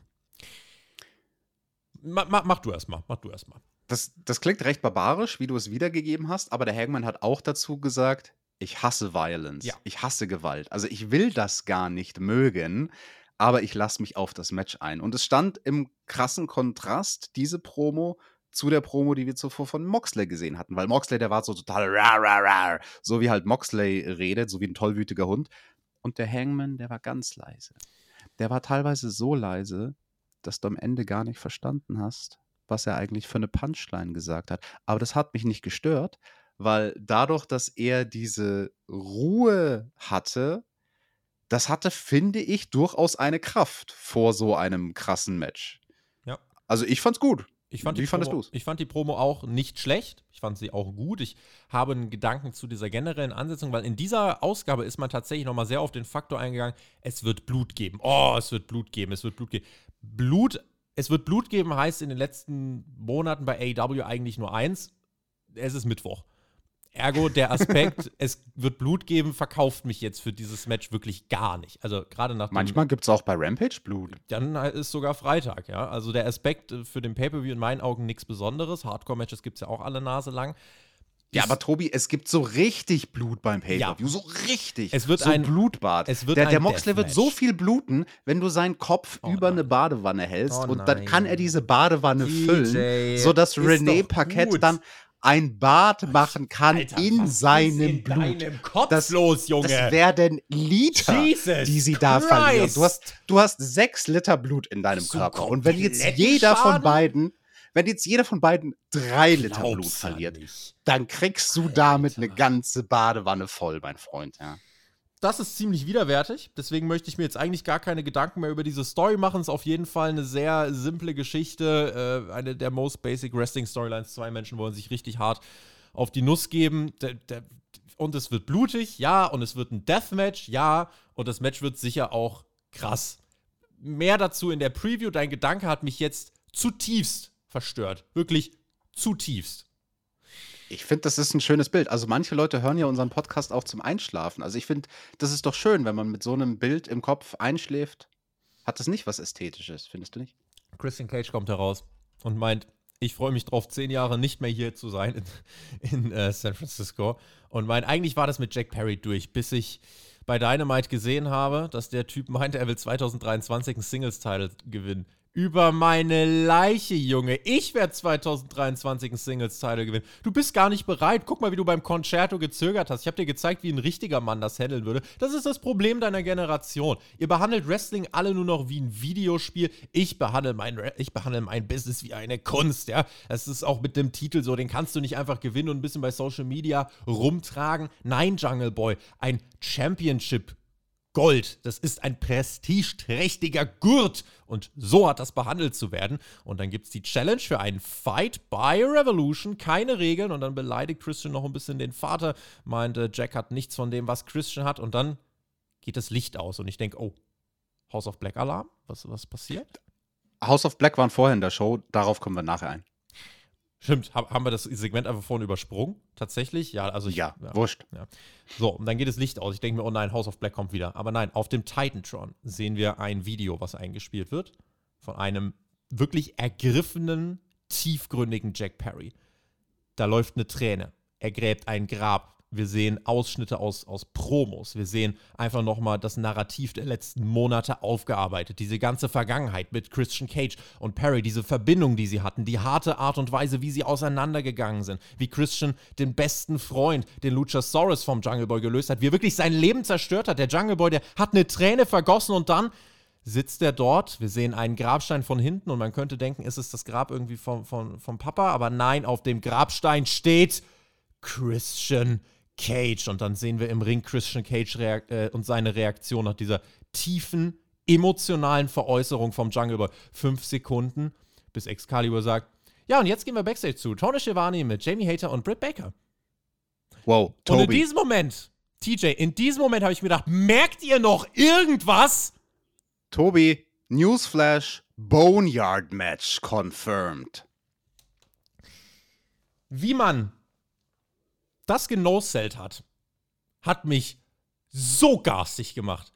[SPEAKER 1] Ma, mach du erstmal, mach du erstmal.
[SPEAKER 2] Das, das klingt recht barbarisch, wie du es wiedergegeben hast, aber der Hangman hat auch dazu gesagt, ich hasse Violence, ja. ich hasse Gewalt. Also ich will das gar nicht mögen, aber ich lasse mich auf das Match ein. Und es stand im krassen Kontrast, diese Promo, zu der Promo, die wir zuvor von Moxley gesehen hatten. Weil Moxley, der war so total rar, rar, rar, so wie halt Moxley redet, so wie ein tollwütiger Hund. Und der Hangman, der war ganz leise. Der war teilweise so leise, dass du am Ende gar nicht verstanden hast, was er eigentlich für eine Punchline gesagt hat. Aber das hat mich nicht gestört, weil dadurch, dass er diese Ruhe hatte, das hatte, finde ich, durchaus eine Kraft vor so einem krassen Match. Ja. Also ich fand's gut.
[SPEAKER 1] Ich fand Wie fandest du Ich fand die Promo auch nicht schlecht. Ich fand sie auch gut. Ich habe einen Gedanken zu dieser generellen Ansetzung, weil in dieser Ausgabe ist man tatsächlich nochmal sehr auf den Faktor eingegangen, es wird Blut geben. Oh, es wird Blut geben, es wird Blut geben. Blut es wird Blut geben, heißt in den letzten Monaten bei AEW eigentlich nur eins: es ist Mittwoch. Ergo, der (laughs) Aspekt, es wird Blut geben, verkauft mich jetzt für dieses Match wirklich gar nicht. Also gerade nach
[SPEAKER 2] Manchmal gibt es auch bei Rampage Blut.
[SPEAKER 1] Dann ist sogar Freitag, ja. Also der Aspekt für den Pay-Per-View in meinen Augen nichts Besonderes. Hardcore-Matches gibt es ja auch alle Nase lang.
[SPEAKER 2] Ja, aber Tobi, es gibt so richtig Blut beim Pay-Per-View. Ja. So richtig.
[SPEAKER 1] Es wird
[SPEAKER 2] so
[SPEAKER 1] ein
[SPEAKER 2] Blutbad.
[SPEAKER 1] Es wird
[SPEAKER 2] der, der Moxley wird so viel bluten, wenn du seinen Kopf oh über nein. eine Badewanne hältst oh und dann kann er diese Badewanne DJ, füllen, sodass René Parkett dann ein Bad machen kann Alter, in seinem in Blut.
[SPEAKER 1] Kopf das, los, Junge.
[SPEAKER 2] Das werden Liter, Jesus die sie da Christ. verlieren. Du hast, du hast sechs Liter Blut in deinem so Körper. Und wenn jetzt jeder Schaden? von beiden wenn jetzt jeder von beiden drei Liter Blut verliert, dann kriegst du damit Alter. eine ganze Badewanne voll, mein Freund, ja.
[SPEAKER 1] Das ist ziemlich widerwärtig. Deswegen möchte ich mir jetzt eigentlich gar keine Gedanken mehr über diese Story machen. Es ist auf jeden Fall eine sehr simple Geschichte. Äh, eine der most basic Wrestling Storylines. Zwei Menschen wollen sich richtig hart auf die Nuss geben. Der, der, und es wird blutig, ja. Und es wird ein Deathmatch, ja. Und das Match wird sicher auch krass. Mehr dazu in der Preview. Dein Gedanke hat mich jetzt zutiefst verstört. Wirklich zutiefst.
[SPEAKER 2] Ich finde, das ist ein schönes Bild. Also manche Leute hören ja unseren Podcast auch zum Einschlafen. Also ich finde, das ist doch schön, wenn man mit so einem Bild im Kopf einschläft. Hat das nicht was Ästhetisches, findest du nicht?
[SPEAKER 1] Christian Cage kommt heraus und meint, ich freue mich drauf, zehn Jahre nicht mehr hier zu sein in, in äh, San Francisco. Und meint, eigentlich war das mit Jack Perry durch, bis ich bei Dynamite gesehen habe, dass der Typ meinte, er will 2023 einen Singles-Title gewinnen über meine Leiche, Junge. Ich werde 2023 einen Singles-Title gewinnen. Du bist gar nicht bereit. Guck mal, wie du beim Concerto gezögert hast. Ich habe dir gezeigt, wie ein richtiger Mann das handeln würde. Das ist das Problem deiner Generation. Ihr behandelt Wrestling alle nur noch wie ein Videospiel. Ich behandle mein, ich behandle mein Business wie eine Kunst, ja. Das ist auch mit dem Titel so. Den kannst du nicht einfach gewinnen und ein bisschen bei Social Media rumtragen. Nein, Jungle Boy. Ein Championship Gold. Das ist ein prestigeträchtiger Gurt. Und so hat das behandelt zu werden. Und dann gibt es die Challenge für einen Fight by Revolution. Keine Regeln. Und dann beleidigt Christian noch ein bisschen den Vater. Meinte, Jack hat nichts von dem, was Christian hat. Und dann geht das Licht aus. Und ich denke, oh, House of Black Alarm? Was, was passiert?
[SPEAKER 2] House of Black waren vorher in der Show. Darauf kommen wir nachher ein.
[SPEAKER 1] Stimmt, haben wir das Segment einfach vorhin übersprungen? Tatsächlich? Ja, also ich,
[SPEAKER 2] ja, ja, wurscht. Ja.
[SPEAKER 1] So, und dann geht das Licht aus. Ich denke mir, oh nein, House of Black kommt wieder. Aber nein, auf dem Titantron sehen wir ein Video, was eingespielt wird von einem wirklich ergriffenen, tiefgründigen Jack Perry. Da läuft eine Träne. Er gräbt ein Grab wir sehen Ausschnitte aus, aus Promos. Wir sehen einfach nochmal das Narrativ der letzten Monate aufgearbeitet. Diese ganze Vergangenheit mit Christian Cage und Perry, diese Verbindung, die sie hatten, die harte Art und Weise, wie sie auseinandergegangen sind. Wie Christian den besten Freund, den Luchasaurus vom Jungle Boy gelöst hat. Wie er wirklich sein Leben zerstört hat. Der Jungle Boy, der hat eine Träne vergossen und dann sitzt er dort. Wir sehen einen Grabstein von hinten und man könnte denken, ist es das Grab irgendwie vom, vom, vom Papa? Aber nein, auf dem Grabstein steht Christian Cage. Und dann sehen wir im Ring Christian Cage äh, und seine Reaktion nach dieser tiefen, emotionalen Veräußerung vom Jungle Boy. Fünf Sekunden, bis Excalibur sagt, ja, und jetzt gehen wir Backstage zu. Tony Schiavone mit Jamie Hater und Britt Baker.
[SPEAKER 2] Wow,
[SPEAKER 1] Toby. Und in diesem Moment, TJ, in diesem Moment habe ich mir gedacht, merkt ihr noch irgendwas?
[SPEAKER 2] Tobi, Newsflash, Boneyard Match confirmed.
[SPEAKER 1] Wie man das genosellt hat, hat mich so garstig gemacht.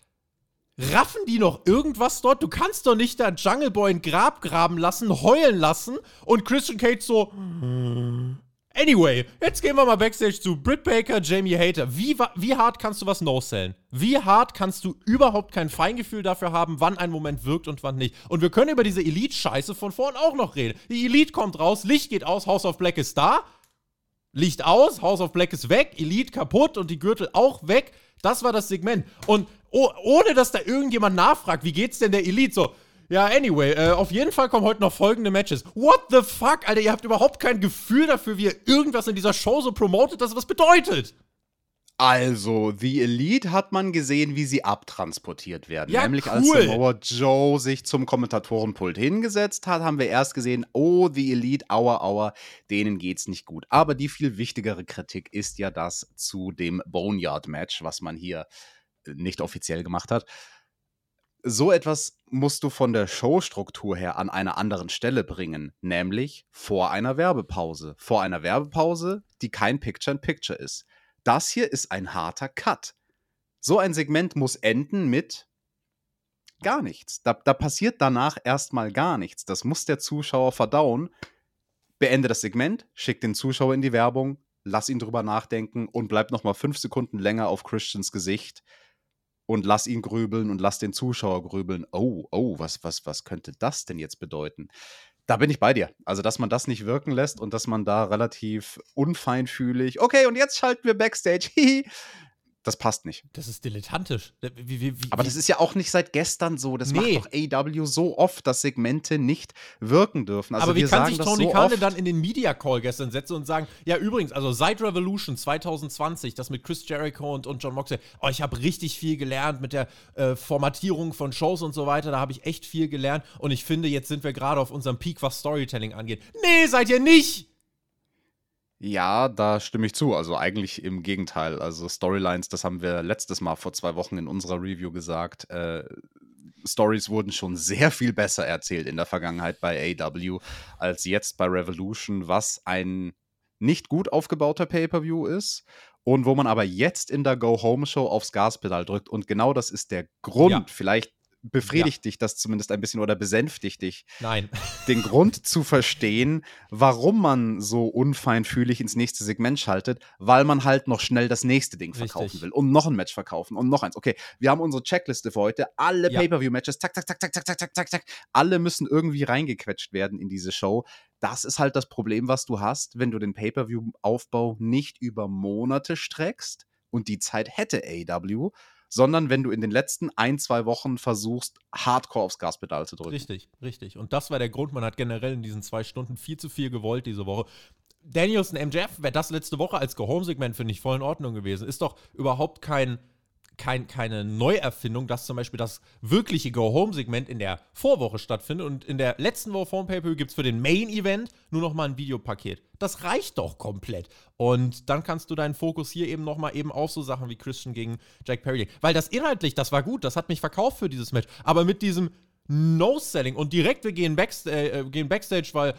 [SPEAKER 1] Raffen die noch irgendwas dort? Du kannst doch nicht da Jungle Boy ein Grab graben lassen, heulen lassen und Christian Cage so. Anyway, jetzt gehen wir mal backstage zu Britt Baker, Jamie Hater. Wie, wie hart kannst du was no-sellen? Wie hart kannst du überhaupt kein Feingefühl dafür haben, wann ein Moment wirkt und wann nicht? Und wir können über diese Elite-Scheiße von vorn auch noch reden. Die Elite kommt raus, Licht geht aus, House of Black ist da. Licht aus, House of Black ist weg, Elite kaputt und die Gürtel auch weg. Das war das Segment. Und oh, ohne dass da irgendjemand nachfragt, wie geht's denn der Elite? So, ja, anyway, äh, auf jeden Fall kommen heute noch folgende Matches. What the fuck, Alter, ihr habt überhaupt kein Gefühl dafür, wie ihr irgendwas in dieser Show so promotet, dass was bedeutet.
[SPEAKER 2] Also, The Elite hat man gesehen, wie sie abtransportiert werden. Ja, Nämlich cool. als Samoa Joe sich zum Kommentatorenpult hingesetzt hat, haben wir erst gesehen, oh, The Elite, aua, aua, denen geht's nicht gut. Aber die viel wichtigere Kritik ist ja das zu dem Boneyard-Match, was man hier äh, nicht offiziell gemacht hat. So etwas musst du von der Showstruktur her an einer anderen Stelle bringen, nämlich vor einer Werbepause. Vor einer Werbepause, die kein Picture-in-Picture -Picture ist. Das hier ist ein harter Cut. So ein Segment muss enden mit gar nichts. Da, da passiert danach erstmal gar nichts. Das muss der Zuschauer verdauen. Beende das Segment, schick den Zuschauer in die Werbung, lass ihn drüber nachdenken und bleib noch mal fünf Sekunden länger auf Christians Gesicht und lass ihn grübeln und lass den Zuschauer grübeln. Oh, oh, was, was, was könnte das denn jetzt bedeuten? Da bin ich bei dir. Also, dass man das nicht wirken lässt und dass man da relativ unfeinfühlig, okay, und jetzt schalten wir Backstage. (laughs) das passt nicht.
[SPEAKER 1] Das ist dilettantisch.
[SPEAKER 2] Wie, wie, wie, Aber das ist ja auch nicht seit gestern so. Das nee. macht doch AW so oft, dass Segmente nicht wirken dürfen.
[SPEAKER 1] Also Aber wie kann sich Tony so Khan dann in den Media Call gestern setzen und sagen, ja übrigens, also seit Revolution 2020, das mit Chris Jericho und, und John Moxley, oh, ich habe richtig viel gelernt mit der äh, Formatierung von Shows und so weiter, da habe ich echt viel gelernt und ich finde, jetzt sind wir gerade auf unserem Peak, was Storytelling angeht. Nee, seid ihr nicht!
[SPEAKER 2] Ja, da stimme ich zu. Also eigentlich im Gegenteil. Also Storylines, das haben wir letztes Mal vor zwei Wochen in unserer Review gesagt. Äh, Stories wurden schon sehr viel besser erzählt in der Vergangenheit bei AW als jetzt bei Revolution, was ein nicht gut aufgebauter Pay-per-View ist und wo man aber jetzt in der Go-Home-Show aufs Gaspedal drückt. Und genau das ist der Grund. Ja. Vielleicht befriedigt ja. dich das zumindest ein bisschen oder besänftigt dich?
[SPEAKER 1] Nein.
[SPEAKER 2] Den Grund zu verstehen, warum man so unfeinfühlig ins nächste Segment schaltet, weil man halt noch schnell das nächste Ding verkaufen Richtig. will und noch ein Match verkaufen und noch eins. Okay, wir haben unsere Checkliste für heute. Alle ja. Pay-Per-View-Matches, zack, zack, zack, zack, zack, zack, zack, zack. Alle müssen irgendwie reingequetscht werden in diese Show. Das ist halt das Problem, was du hast, wenn du den Pay-Per-View-Aufbau nicht über Monate streckst und die Zeit hätte AW, sondern wenn du in den letzten ein, zwei Wochen versuchst, hardcore aufs Gaspedal zu drücken.
[SPEAKER 1] Richtig, richtig. Und das war der Grund, man hat generell in diesen zwei Stunden viel zu viel gewollt diese Woche. Danielson MJF, wäre das letzte Woche als Go-Home-Segment, finde ich, voll in Ordnung gewesen. Ist doch überhaupt kein kein, keine Neuerfindung, dass zum Beispiel das wirkliche Go-Home-Segment in der Vorwoche stattfindet und in der letzten Woche vom Pay-Per gibt es für den Main-Event nur noch mal ein Videopaket. Das reicht doch komplett. Und dann kannst du deinen Fokus hier eben noch mal eben auf so Sachen wie Christian gegen Jack Perry Weil das inhaltlich, das war gut, das hat mich verkauft für dieses Match. Aber mit diesem No-Selling und direkt wir gehen, Backst äh, gehen Backstage, weil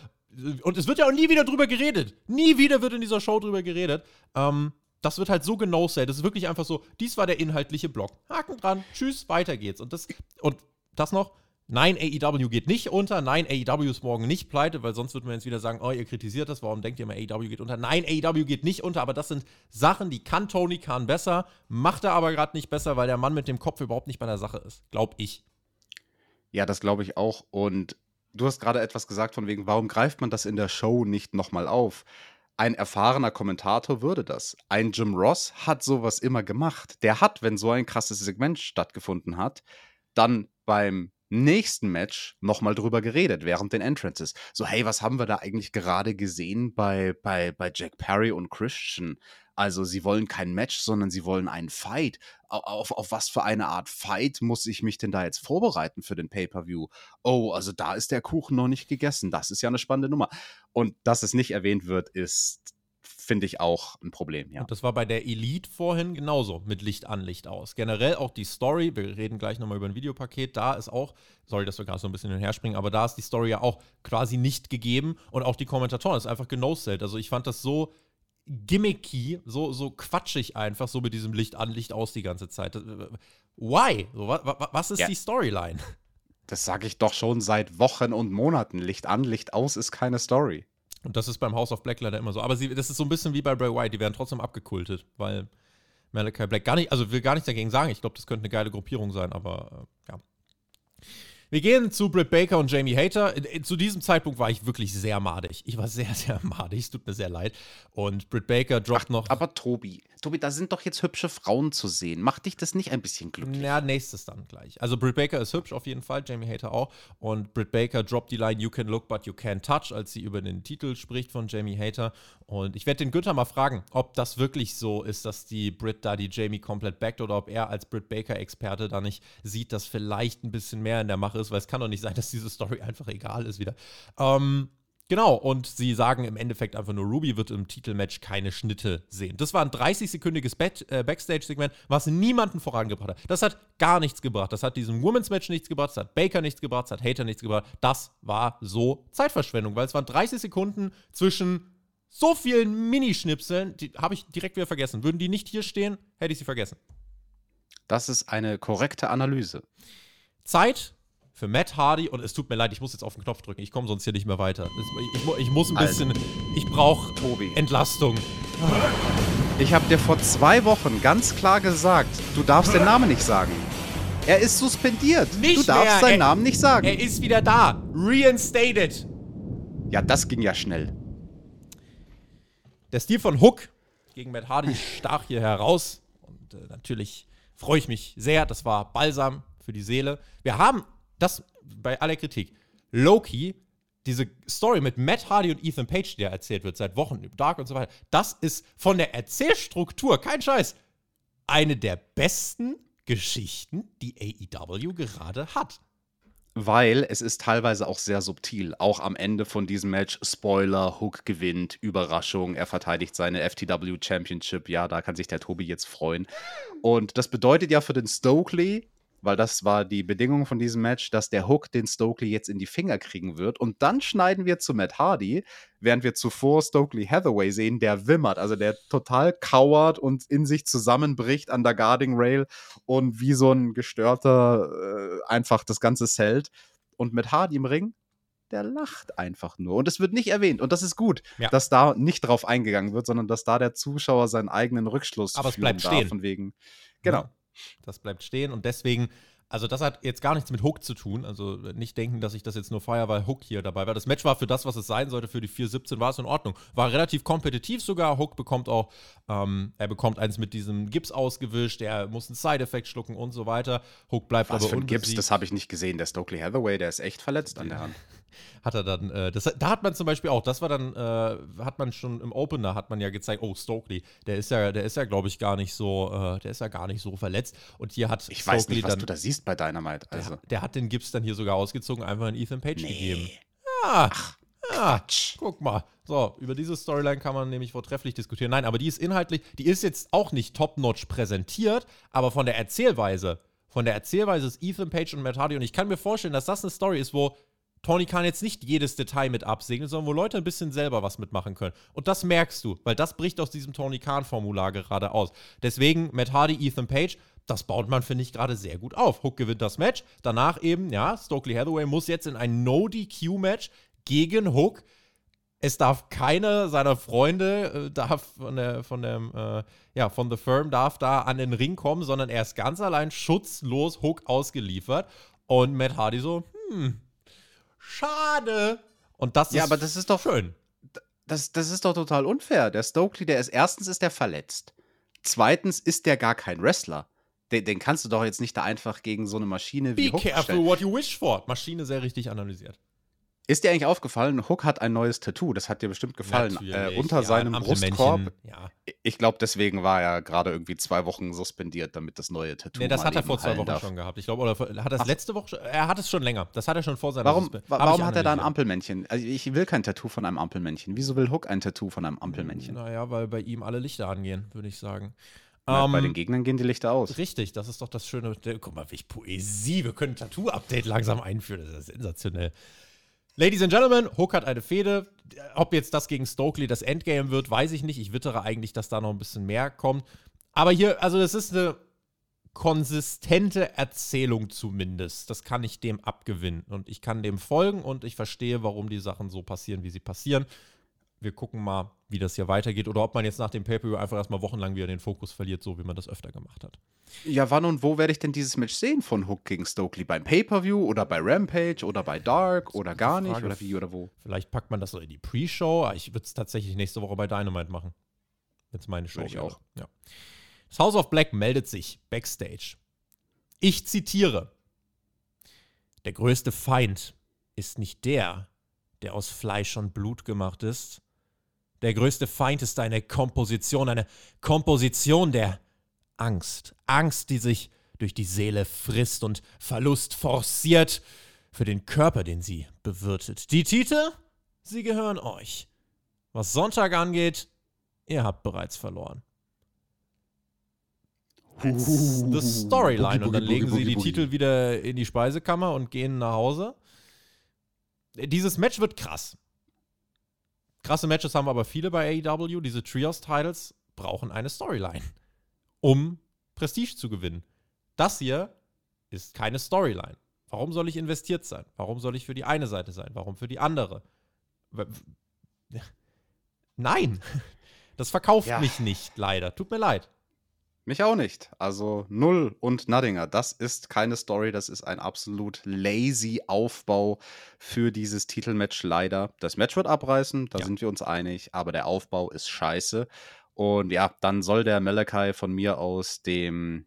[SPEAKER 1] und es wird ja auch nie wieder drüber geredet. Nie wieder wird in dieser Show drüber geredet. Ähm, das wird halt so genau set. Das ist wirklich einfach so, dies war der inhaltliche Block. Haken dran, tschüss, weiter geht's. Und das, und das noch, nein, AEW geht nicht unter, nein, AEW ist morgen nicht pleite, weil sonst würden wir jetzt wieder sagen, oh, ihr kritisiert das, warum denkt ihr immer, AEW geht unter? Nein, AEW geht nicht unter, aber das sind Sachen, die kann Tony Khan besser, macht er aber gerade nicht besser, weil der Mann mit dem Kopf überhaupt nicht bei der Sache ist. Glaub ich.
[SPEAKER 2] Ja, das glaube ich auch. Und du hast gerade etwas gesagt von wegen, warum greift man das in der Show nicht nochmal auf? Ein erfahrener Kommentator würde das. Ein Jim Ross hat sowas immer gemacht. Der hat, wenn so ein krasses Segment stattgefunden hat, dann beim nächsten Match nochmal drüber geredet, während den Entrances. So, hey, was haben wir da eigentlich gerade gesehen bei, bei, bei Jack Perry und Christian? Also sie wollen kein Match, sondern sie wollen einen Fight. Auf, auf was für eine Art Fight muss ich mich denn da jetzt vorbereiten für den Pay-per-View? Oh, also da ist der Kuchen noch nicht gegessen. Das ist ja eine spannende Nummer. Und dass es nicht erwähnt wird, ist finde ich auch ein Problem, ja.
[SPEAKER 1] Und das war bei der Elite vorhin genauso, mit Licht an, Licht aus. Generell auch die Story, wir reden gleich nochmal über ein Videopaket, da ist auch, sorry, dass wir gerade so ein bisschen hin und springen, aber da ist die Story ja auch quasi nicht gegeben und auch die Kommentatoren ist einfach genoselt. Also ich fand das so gimmicky, so, so quatschig einfach, so mit diesem Licht an, Licht aus die ganze Zeit. Why? So, wa, wa, was ist ja. die Storyline? (laughs)
[SPEAKER 2] Das sage ich doch schon seit Wochen und Monaten. Licht an, Licht aus ist keine Story.
[SPEAKER 1] Und das ist beim House of Black leider immer so. Aber sie, das ist so ein bisschen wie bei Bray Wyatt. Die werden trotzdem abgekultet, weil Malachi Black gar nicht, also will gar nichts dagegen sagen. Ich glaube, das könnte eine geile Gruppierung sein, aber äh, ja. Wir gehen zu Britt Baker und Jamie Hater. Zu diesem Zeitpunkt war ich wirklich sehr madig. Ich war sehr, (laughs) sehr madig. Es tut mir sehr leid. Und Britt Baker droppt Ach, noch.
[SPEAKER 2] Aber Tobi, Tobi, da sind doch jetzt hübsche Frauen zu sehen. Macht dich das nicht ein bisschen glücklich?
[SPEAKER 1] Ja, nächstes dann gleich. Also Britt Baker ist hübsch auf jeden Fall, Jamie Hater auch. Und Britt Baker droppt die Line You can look, but you can't touch, als sie über den Titel spricht von Jamie Hater. Und ich werde den Günther mal fragen, ob das wirklich so ist, dass die Britt da die Jamie komplett backt oder ob er als Britt Baker-Experte da nicht sieht, dass vielleicht ein bisschen mehr in der Mache ist, weil es kann doch nicht sein, dass diese Story einfach egal ist wieder. Ähm, Genau, und sie sagen im Endeffekt einfach nur, Ruby wird im Titelmatch keine Schnitte sehen. Das war ein 30-sekündiges äh, Backstage-Segment, was niemanden vorangebracht hat. Das hat gar nichts gebracht. Das hat diesem Women's Match nichts gebracht, das hat Baker nichts gebracht, das hat Hater nichts gebracht. Das war so Zeitverschwendung, weil es waren 30 Sekunden zwischen so vielen Minischnipseln, die habe ich direkt wieder vergessen. Würden die nicht hier stehen, hätte ich sie vergessen.
[SPEAKER 2] Das ist eine korrekte Analyse.
[SPEAKER 1] Zeit für Matt Hardy und es tut mir leid, ich muss jetzt auf den Knopf drücken. Ich komme sonst hier nicht mehr weiter. Ich, ich, ich muss ein bisschen. Also, ich brauche Entlastung.
[SPEAKER 2] Ich habe dir vor zwei Wochen ganz klar gesagt, du darfst den Namen nicht sagen. Er ist suspendiert. Nicht du darfst mehr. seinen er, Namen nicht sagen.
[SPEAKER 1] Er ist wieder da. Reinstated.
[SPEAKER 2] Ja, das ging ja schnell.
[SPEAKER 1] Der Stil von Hook gegen Matt Hardy stach hier heraus. Und äh, natürlich freue ich mich sehr. Das war Balsam für die Seele. Wir haben das bei aller Kritik. Loki, diese Story mit Matt Hardy und Ethan Page, die da erzählt wird seit Wochen Dark und so weiter, das ist von der Erzählstruktur, kein Scheiß, eine der besten Geschichten, die AEW gerade hat.
[SPEAKER 2] Weil es ist teilweise auch sehr subtil. Auch am Ende von diesem Match, Spoiler, Hook gewinnt, Überraschung, er verteidigt seine FTW Championship. Ja, da kann sich der Tobi jetzt freuen. Und das bedeutet ja für den Stokely, weil das war die Bedingung von diesem Match, dass der Hook den Stokely jetzt in die Finger kriegen wird. Und dann schneiden wir zu Matt Hardy, während wir zuvor Stokely Hathaway sehen, der wimmert, also der total kauert und in sich zusammenbricht an der Guarding Rail und wie so ein gestörter äh, einfach das Ganze zählt. Und mit Hardy im Ring, der lacht einfach nur. Und es wird nicht erwähnt. Und das ist gut, ja. dass da nicht drauf eingegangen wird, sondern dass da der Zuschauer seinen eigenen Rückschluss
[SPEAKER 1] Aber es bleibt stehen.
[SPEAKER 2] Von wegen. Genau. Ja,
[SPEAKER 1] das bleibt stehen. Und deswegen also das hat jetzt gar nichts mit Hook zu tun. Also nicht denken, dass ich das jetzt nur feiere, weil Hook hier dabei war. Das Match war für das, was es sein sollte, für die 4-17 war es in Ordnung. War relativ kompetitiv sogar. Hook bekommt auch, ähm, er bekommt eins mit diesem Gips ausgewischt, er muss einen Side-Effekt schlucken und so weiter. Hook bleibt
[SPEAKER 2] was
[SPEAKER 1] aber
[SPEAKER 2] für ein Gips, das habe ich nicht gesehen. Der Stokely Hathaway, der ist echt verletzt an der Hand.
[SPEAKER 1] Hat er dann, äh, das, da hat man zum Beispiel auch, das war dann, äh, hat man schon im Opener, hat man ja gezeigt, oh, Stokely, der ist ja, der ist ja, glaube ich, gar nicht so, äh, der ist ja gar nicht so verletzt. Und hier hat
[SPEAKER 2] Ich Stokely weiß nicht, was dann, du da siehst bei Dynamite. Also.
[SPEAKER 1] Der, der, hat den Gips dann hier sogar ausgezogen, einfach in Ethan Page nee. gegeben. Ja. Ach. Ja, guck mal. So, über diese Storyline kann man nämlich vortrefflich diskutieren. Nein, aber die ist inhaltlich, die ist jetzt auch nicht top-notch präsentiert, aber von der Erzählweise, von der Erzählweise ist Ethan Page und Matt Hardy und ich kann mir vorstellen, dass das eine Story ist, wo Tony Khan jetzt nicht jedes Detail mit absegnet, sondern wo Leute ein bisschen selber was mitmachen können. Und das merkst du, weil das bricht aus diesem Tony Khan-Formular gerade aus. Deswegen Matt Hardy, Ethan Page, das baut man, finde ich, gerade sehr gut auf. Hook gewinnt das Match. Danach eben, ja, Stokely Hathaway muss jetzt in ein No-DQ-Match gegen Hook. Es darf keiner seiner Freunde, äh, darf von der, von dem, äh, ja, von The Firm darf da an den Ring kommen, sondern er ist ganz allein schutzlos Hook ausgeliefert. Und Matt Hardy so, hm, Schade. Und das
[SPEAKER 2] ja, ist aber das ist doch schön. Das, das ist doch total unfair. Der Stokely, der ist erstens ist der verletzt. Zweitens ist der gar kein Wrestler. Den, den kannst du doch jetzt nicht da einfach gegen so eine Maschine wie
[SPEAKER 1] Be careful stellen. what you wish for. Maschine sehr richtig analysiert.
[SPEAKER 2] Ist dir eigentlich aufgefallen, Hook hat ein neues Tattoo, das hat dir bestimmt gefallen, äh, unter ja, seinem Brustkorb. Ja. Ich glaube, deswegen war er gerade irgendwie zwei Wochen suspendiert, damit das neue Tattoo.
[SPEAKER 1] Nee, das hat er vor zwei Wochen darf. schon gehabt. Ich glaube, oder hat er es letzte Woche? Er hat es schon länger. Das hat er schon vor seiner
[SPEAKER 2] Warum, warum hat er da ein Ampelmännchen? Also ich will kein Tattoo von einem Ampelmännchen. Wieso will Hook ein Tattoo von einem Ampelmännchen?
[SPEAKER 1] Naja, weil bei ihm alle Lichter angehen, würde ich sagen.
[SPEAKER 2] Na, um, bei ähm, den Gegnern gehen die Lichter aus.
[SPEAKER 1] Richtig, das ist doch das Schöne. Guck mal, welche Poesie. Wir können ein Tattoo-Update langsam einführen. Das ist sensationell. Ladies and Gentlemen, Hook hat eine Fehde. Ob jetzt das gegen Stokely das Endgame wird, weiß ich nicht. Ich wittere eigentlich, dass da noch ein bisschen mehr kommt. Aber hier, also das ist eine konsistente Erzählung zumindest. Das kann ich dem abgewinnen. Und ich kann dem folgen und ich verstehe, warum die Sachen so passieren, wie sie passieren wir gucken mal, wie das hier weitergeht oder ob man jetzt nach dem Pay-Per-View einfach erstmal wochenlang wieder den Fokus verliert, so wie man das öfter gemacht hat.
[SPEAKER 2] Ja, wann und wo werde ich denn dieses Match sehen von Hook gegen Stokely? Beim Pay-Per-View oder bei Rampage oder bei Dark oder gar nicht oder wie oder wo?
[SPEAKER 1] Vielleicht packt man das so in die Pre-Show. Ich würde es tatsächlich nächste Woche bei Dynamite machen. Jetzt meine Show.
[SPEAKER 2] Ich auch.
[SPEAKER 1] Ja. Das House of Black meldet sich backstage. Ich zitiere: Der größte Feind ist nicht der, der aus Fleisch und Blut gemacht ist, der größte Feind ist eine Komposition, eine Komposition der Angst. Angst, die sich durch die Seele frisst und Verlust forciert für den Körper, den sie bewirtet. Die Titel, sie gehören euch. Was Sonntag angeht, ihr habt bereits verloren. That's the Storyline. Und dann legen sie die Titel wieder in die Speisekammer und gehen nach Hause. Dieses Match wird krass. Krasse Matches haben aber viele bei AEW. Diese Trios-Titles brauchen eine Storyline, um Prestige zu gewinnen. Das hier ist keine Storyline. Warum soll ich investiert sein? Warum soll ich für die eine Seite sein? Warum für die andere? (laughs) Nein, (laughs) das verkauft ja. mich nicht, leider. Tut mir leid.
[SPEAKER 2] Mich auch nicht. Also Null und Nadinger. Das ist keine Story, das ist ein absolut lazy Aufbau für dieses Titelmatch leider. Das Match wird abreißen, da ja. sind wir uns einig, aber der Aufbau ist scheiße. Und ja, dann soll der Malachi von mir aus dem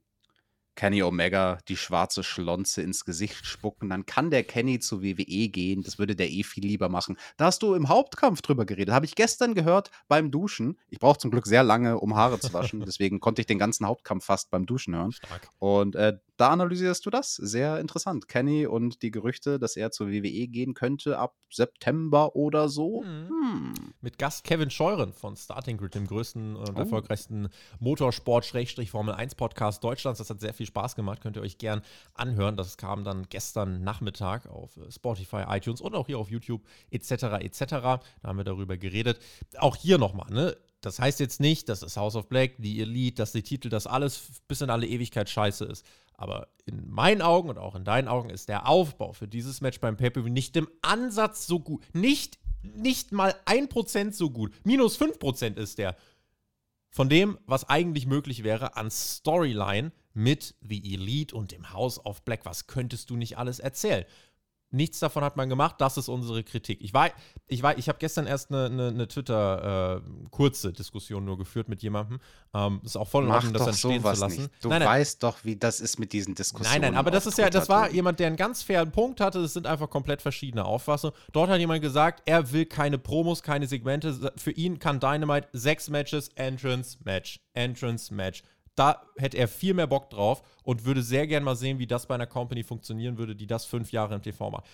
[SPEAKER 2] Kenny Omega die schwarze Schlonze ins Gesicht spucken, dann kann der Kenny zu WWE gehen. Das würde der eh viel lieber machen. Da hast du im Hauptkampf drüber geredet. Habe ich gestern gehört beim Duschen. Ich brauche zum Glück sehr lange, um Haare zu waschen. (laughs) Deswegen konnte ich den ganzen Hauptkampf fast beim Duschen hören. Stark. Und äh, da analysierst du das. Sehr interessant. Kenny und die Gerüchte, dass er zur WWE gehen könnte ab September oder so.
[SPEAKER 1] Mhm. Hm. Mit Gast Kevin Scheuren von Starting Grid, dem größten und oh. erfolgreichsten Motorsport-Formel 1 Podcast Deutschlands. Das hat sehr viel Spaß gemacht. Könnt ihr euch gern anhören. Das kam dann gestern Nachmittag auf äh, Spotify, iTunes und auch hier auf YouTube etc. etc. Da haben wir darüber geredet. Auch hier nochmal, ne? Das heißt jetzt nicht, dass das House of Black, die Elite, dass die Titel, das alles bis in alle Ewigkeit scheiße ist. Aber in meinen Augen und auch in deinen Augen ist der Aufbau für dieses Match beim Pay-Per-View nicht im Ansatz so gut. Nicht, nicht mal 1% so gut. Minus 5% ist der. Von dem, was eigentlich möglich wäre an Storyline mit The Elite und dem House of Black. Was könntest du nicht alles erzählen? Nichts davon hat man gemacht, das ist unsere Kritik. Ich war, ich war, ich habe gestern erst eine, eine, eine Twitter-kurze äh, Diskussion nur geführt mit jemandem. Ähm, ist auch voll in Ordnung, das dann stehen zu lassen.
[SPEAKER 2] Nicht. Du nein, nein. weißt doch, wie das ist mit diesen Diskussionen.
[SPEAKER 1] Nein, nein, aber das ist ja, das war jemand, der einen ganz fairen Punkt hatte. Das sind einfach komplett verschiedene Auffassungen. Dort hat jemand gesagt, er will keine Promos, keine Segmente. Für ihn kann Dynamite sechs Matches, Entrance, Match, Entrance, Match da hätte er viel mehr Bock drauf und würde sehr gern mal sehen, wie das bei einer Company funktionieren würde, die das fünf Jahre im TV macht.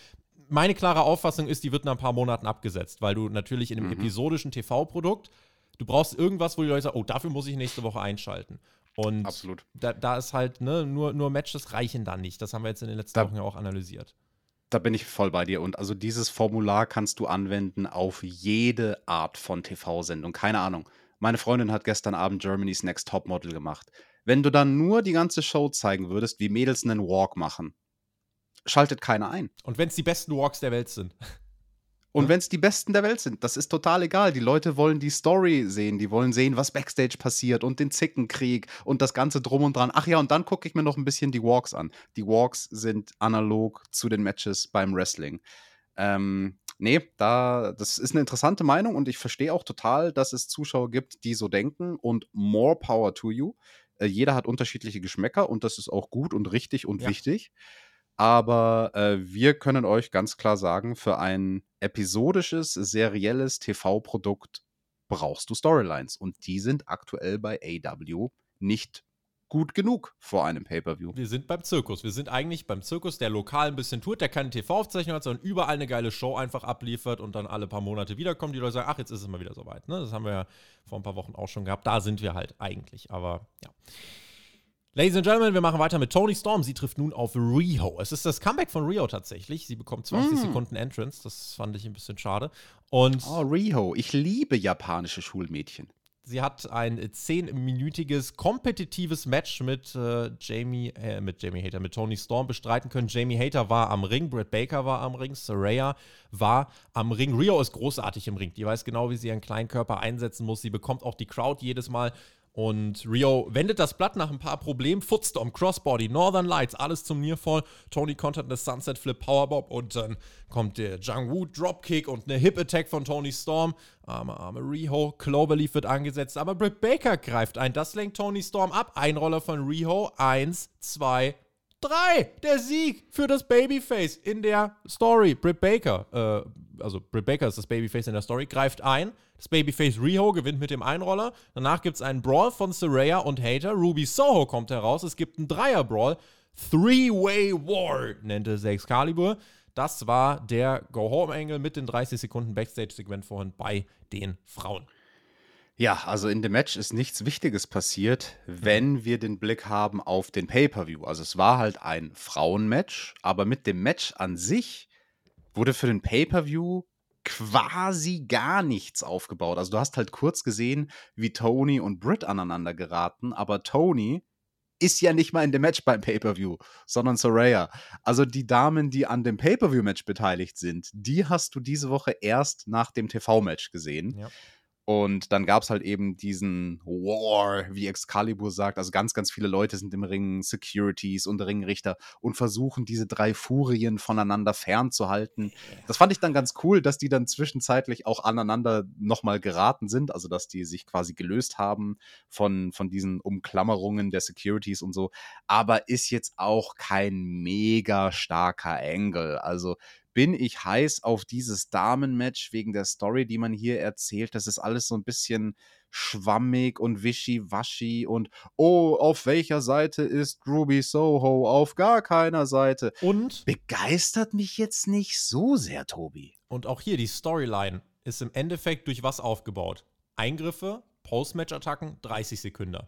[SPEAKER 1] Meine klare Auffassung ist, die wird nach ein paar Monaten abgesetzt, weil du natürlich in einem mhm. episodischen TV-Produkt, du brauchst irgendwas, wo die Leute sagen, oh, dafür muss ich nächste Woche einschalten. Und
[SPEAKER 2] Absolut.
[SPEAKER 1] Da, da ist halt, ne, nur, nur Matches reichen dann nicht. Das haben wir jetzt in den letzten da, Wochen ja auch analysiert.
[SPEAKER 2] Da bin ich voll bei dir. Und also dieses Formular kannst du anwenden auf jede Art von TV-Sendung. Keine Ahnung meine Freundin hat gestern Abend Germany's Next Topmodel gemacht. Wenn du dann nur die ganze Show zeigen würdest, wie Mädels einen Walk machen, schaltet keiner ein.
[SPEAKER 1] Und wenn es die besten Walks der Welt sind.
[SPEAKER 2] Und wenn es die besten der Welt sind, das ist total egal. Die Leute wollen die Story sehen, die wollen sehen, was Backstage passiert und den Zickenkrieg und das Ganze drum und dran. Ach ja, und dann gucke ich mir noch ein bisschen die Walks an. Die Walks sind analog zu den Matches beim Wrestling. Ähm, nee, da, das ist eine interessante Meinung und ich verstehe auch total, dass es Zuschauer gibt, die so denken und more power to you. Äh, jeder hat unterschiedliche Geschmäcker und das ist auch gut und richtig und ja. wichtig. Aber äh, wir können euch ganz klar sagen, für ein episodisches, serielles TV-Produkt brauchst du Storylines und die sind aktuell bei AW nicht gut genug vor einem Pay-Per-View.
[SPEAKER 1] Wir sind beim Zirkus. Wir sind eigentlich beim Zirkus, der lokal ein bisschen tut, der keine TV-Aufzeichnung hat, sondern überall eine geile Show einfach abliefert und dann alle paar Monate wiederkommt. Die Leute sagen, ach, jetzt ist es mal wieder soweit. Ne? Das haben wir ja vor ein paar Wochen auch schon gehabt. Da sind wir halt eigentlich. Aber ja. Ladies and Gentlemen, wir machen weiter mit Tony Storm. Sie trifft nun auf Rio. Es ist das Comeback von Rio tatsächlich. Sie bekommt 20 mm. Sekunden Entrance. Das fand ich ein bisschen schade. Und
[SPEAKER 2] oh, Rio. Ich liebe japanische Schulmädchen.
[SPEAKER 1] Sie hat ein zehnminütiges kompetitives Match mit äh, Jamie, äh, mit Jamie Hater, mit Tony Storm bestreiten können. Jamie Hater war am Ring, Britt Baker war am Ring, Saraya war am Ring. Rio ist großartig im Ring. Die weiß genau, wie sie ihren kleinen Körper einsetzen muss. Sie bekommt auch die Crowd jedes Mal und Rio wendet das Blatt nach ein paar Problemen. Footstorm, Crossbody, Northern Lights, alles zum Nearfall. Tony kontert eine Sunset Flip Powerbomb und dann kommt der Jang Woo Dropkick und eine Hip Attack von Tony Storm. Arme, arme Riho. Cloverleaf wird angesetzt, aber Britt Baker greift ein. Das lenkt Tony Storm ab. Einroller von Riho. Eins, zwei, drei. Der Sieg für das Babyface in der Story. Britt Baker, äh, also Britt Baker ist das Babyface in der Story, greift ein. Das Babyface Riho gewinnt mit dem Einroller. Danach gibt es einen Brawl von Saraya und Hater. Ruby Soho kommt heraus. Es gibt einen Dreier-Brawl. Three-Way War nannte sie Excalibur. Das war der Go-Home-Angle mit den 30 Sekunden Backstage-Segment vorhin bei den Frauen.
[SPEAKER 2] Ja, also in dem Match ist nichts Wichtiges passiert, wenn wir den Blick haben auf den Pay-Per-View. Also es war halt ein Frauenmatch, aber mit dem Match an sich wurde für den Pay-Per-View quasi gar nichts aufgebaut. Also du hast halt kurz gesehen, wie Tony und Britt aneinander geraten, aber Tony ist ja nicht mal in dem Match beim Pay-Per-View, sondern Soraya. Also die Damen, die an dem Pay-Per-View-Match beteiligt sind, die hast du diese Woche erst nach dem TV-Match gesehen. Ja. Und dann gab es halt eben diesen War, wie Excalibur sagt. Also ganz, ganz viele Leute sind im Ring, Securities und Ringrichter und versuchen, diese drei Furien voneinander fernzuhalten. Das fand ich dann ganz cool, dass die dann zwischenzeitlich auch aneinander nochmal geraten sind. Also, dass die sich quasi gelöst haben von, von diesen Umklammerungen der Securities und so. Aber ist jetzt auch kein mega starker Angle. Also, bin ich heiß auf dieses Damenmatch wegen der Story, die man hier erzählt. Das ist alles so ein bisschen schwammig und wischiwaschi und oh, auf welcher Seite ist Ruby Soho? Auf gar keiner Seite.
[SPEAKER 1] Und
[SPEAKER 2] Begeistert mich jetzt nicht so sehr, Tobi.
[SPEAKER 1] Und auch hier die Storyline ist im Endeffekt durch was aufgebaut? Eingriffe, Post-Match-Attacken, 30 Sekunden.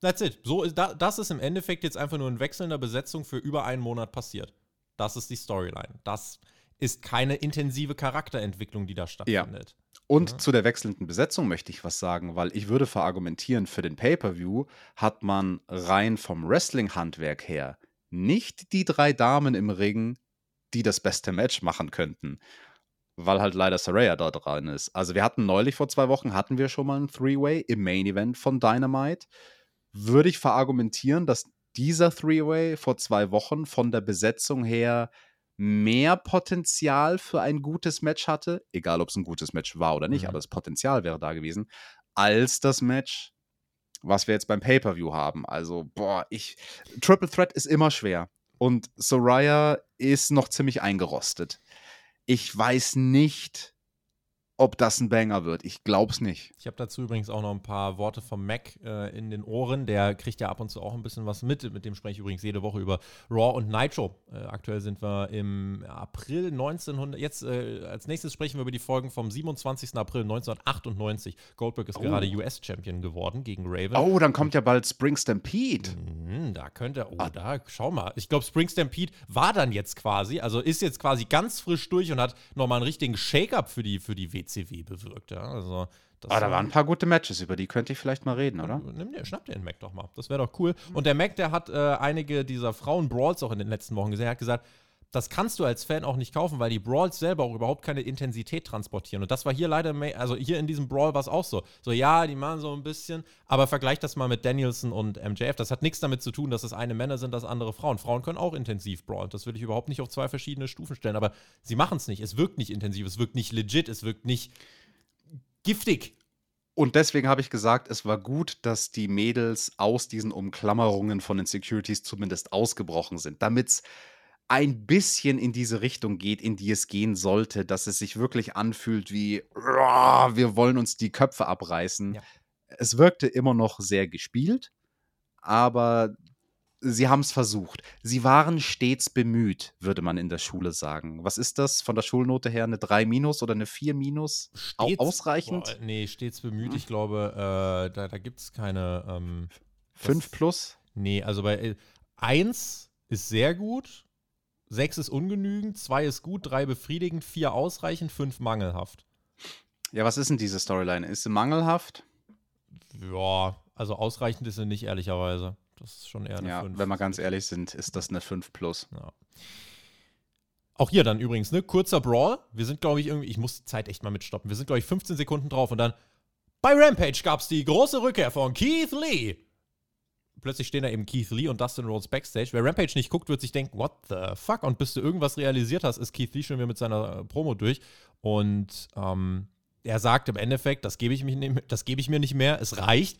[SPEAKER 1] That's it. So ist, das ist im Endeffekt jetzt einfach nur in wechselnder Besetzung für über einen Monat passiert. Das ist die Storyline. Das ist keine intensive Charakterentwicklung, die da stattfindet.
[SPEAKER 2] Ja. Und ja. zu der wechselnden Besetzung möchte ich was sagen, weil ich würde verargumentieren, für den Pay-per-View hat man rein vom Wrestling-Handwerk her nicht die drei Damen im Ring, die das beste Match machen könnten weil halt leider Saraya da dran ist. Also wir hatten neulich vor zwei Wochen, hatten wir schon mal ein Three-Way im Main-Event von Dynamite. Würde ich verargumentieren, dass dieser Three-Way vor zwei Wochen von der Besetzung her mehr Potenzial für ein gutes Match hatte, egal ob es ein gutes Match war oder nicht, mhm. aber das Potenzial wäre da gewesen, als das Match, was wir jetzt beim Pay-Per-View haben. Also, boah, ich. Triple Threat ist immer schwer. Und Soraya ist noch ziemlich eingerostet. Ich weiß nicht, ob das ein Banger wird. Ich glaub's nicht.
[SPEAKER 1] Ich habe dazu übrigens auch noch ein paar Worte vom Mac äh, in den Ohren. Der kriegt ja ab und zu auch ein bisschen was mit. Mit dem spreche ich übrigens jede Woche über Raw und Nitro. Äh, aktuell sind wir im April 1900. Jetzt äh, als nächstes sprechen wir über die Folgen vom 27. April 1998. Goldberg ist oh. gerade US-Champion geworden gegen Raven.
[SPEAKER 2] Oh, dann kommt ja bald Spring Stampede.
[SPEAKER 1] Mhm, da könnte, oh, ah. da, schau mal. Ich glaube, Spring Stampede war dann jetzt quasi, also ist jetzt quasi ganz frisch durch und hat nochmal einen richtigen Shake-up für die, für die WC WCW bewirkt. Ja? Also,
[SPEAKER 2] ah, da waren ein paar gute Matches, über die könnte ich vielleicht mal reden, oder?
[SPEAKER 1] Nimm dir, schnapp dir den Mac doch mal. Das wäre doch cool. Und der Mac, der hat äh, einige dieser Frauen-Brawls auch in den letzten Wochen gesehen. Er hat gesagt, das kannst du als Fan auch nicht kaufen, weil die Brawls selber auch überhaupt keine Intensität transportieren. Und das war hier leider, also hier in diesem Brawl war es auch so. So, ja, die machen so ein bisschen, aber vergleich das mal mit Danielson und MJF. Das hat nichts damit zu tun, dass es eine Männer sind, das andere Frauen. Frauen können auch intensiv brawlen. Das würde ich überhaupt nicht auf zwei verschiedene Stufen stellen. Aber sie machen es nicht. Es wirkt nicht intensiv, es wirkt nicht legit, es wirkt nicht giftig.
[SPEAKER 2] Und deswegen habe ich gesagt, es war gut, dass die Mädels aus diesen Umklammerungen von den Securities zumindest ausgebrochen sind, damit es ein bisschen in diese Richtung geht, in die es gehen sollte, dass es sich wirklich anfühlt wie, wir wollen uns die Köpfe abreißen. Ja. Es wirkte immer noch sehr gespielt, aber sie haben es versucht. Sie waren stets bemüht, würde man in der Schule sagen. Was ist das von der Schulnote her? Eine 3 minus oder eine 4 minus? Stets, Ausreichend? Boah,
[SPEAKER 1] nee, stets bemüht. Hm. Ich glaube, äh, da, da gibt es keine. Ähm,
[SPEAKER 2] 5 plus?
[SPEAKER 1] Nee, also bei 1 äh, ist sehr gut, 6 ist ungenügend, 2 ist gut, 3 befriedigend, 4 ausreichend, 5 mangelhaft.
[SPEAKER 2] Ja, was ist denn diese Storyline? Ist sie mangelhaft?
[SPEAKER 1] Ja, also ausreichend ist sie nicht, ehrlicherweise. Das ist schon eher eine
[SPEAKER 2] ja, 5. Wenn wir ganz ehrlich sind, ist das eine 5 plus. Ja.
[SPEAKER 1] Auch hier dann übrigens, ne? Kurzer Brawl. Wir sind, glaube ich, irgendwie, ich muss die Zeit echt mal mitstoppen. Wir sind, glaube ich, 15 Sekunden drauf und dann bei Rampage gab es die große Rückkehr von Keith Lee. Plötzlich stehen da eben Keith Lee und Dustin Rhodes backstage. Wer Rampage nicht guckt, wird sich denken, what the fuck? Und bis du irgendwas realisiert hast, ist Keith Lee schon wieder mit seiner Promo durch. Und ähm, er sagt im Endeffekt, das gebe ich, geb ich mir nicht mehr, es reicht.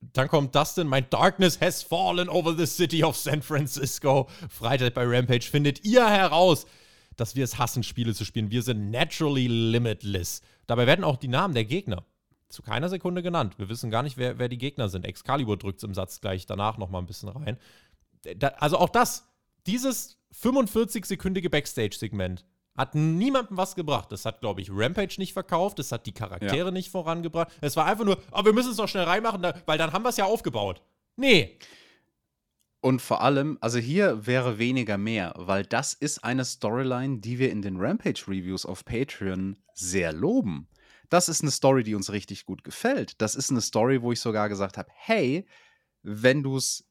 [SPEAKER 1] Dann kommt Dustin, My Darkness has fallen over the city of San Francisco. Freitag bei Rampage findet ihr heraus, dass wir es hassen, Spiele zu spielen. Wir sind naturally limitless. Dabei werden auch die Namen der Gegner zu keiner Sekunde genannt. Wir wissen gar nicht, wer, wer die Gegner sind. Excalibur drückt es im Satz gleich danach nochmal ein bisschen rein. Da, also auch das, dieses 45-sekündige Backstage-Segment hat niemandem was gebracht. Das hat, glaube ich, Rampage nicht verkauft. Das hat die Charaktere ja. nicht vorangebracht. Es war einfach nur, oh, wir müssen es doch schnell reinmachen, weil dann haben wir es ja aufgebaut. Nee.
[SPEAKER 2] Und vor allem, also hier wäre weniger mehr, weil das ist eine Storyline, die wir in den Rampage-Reviews auf Patreon sehr loben. Das ist eine Story, die uns richtig gut gefällt. Das ist eine Story, wo ich sogar gesagt habe, hey, wenn du es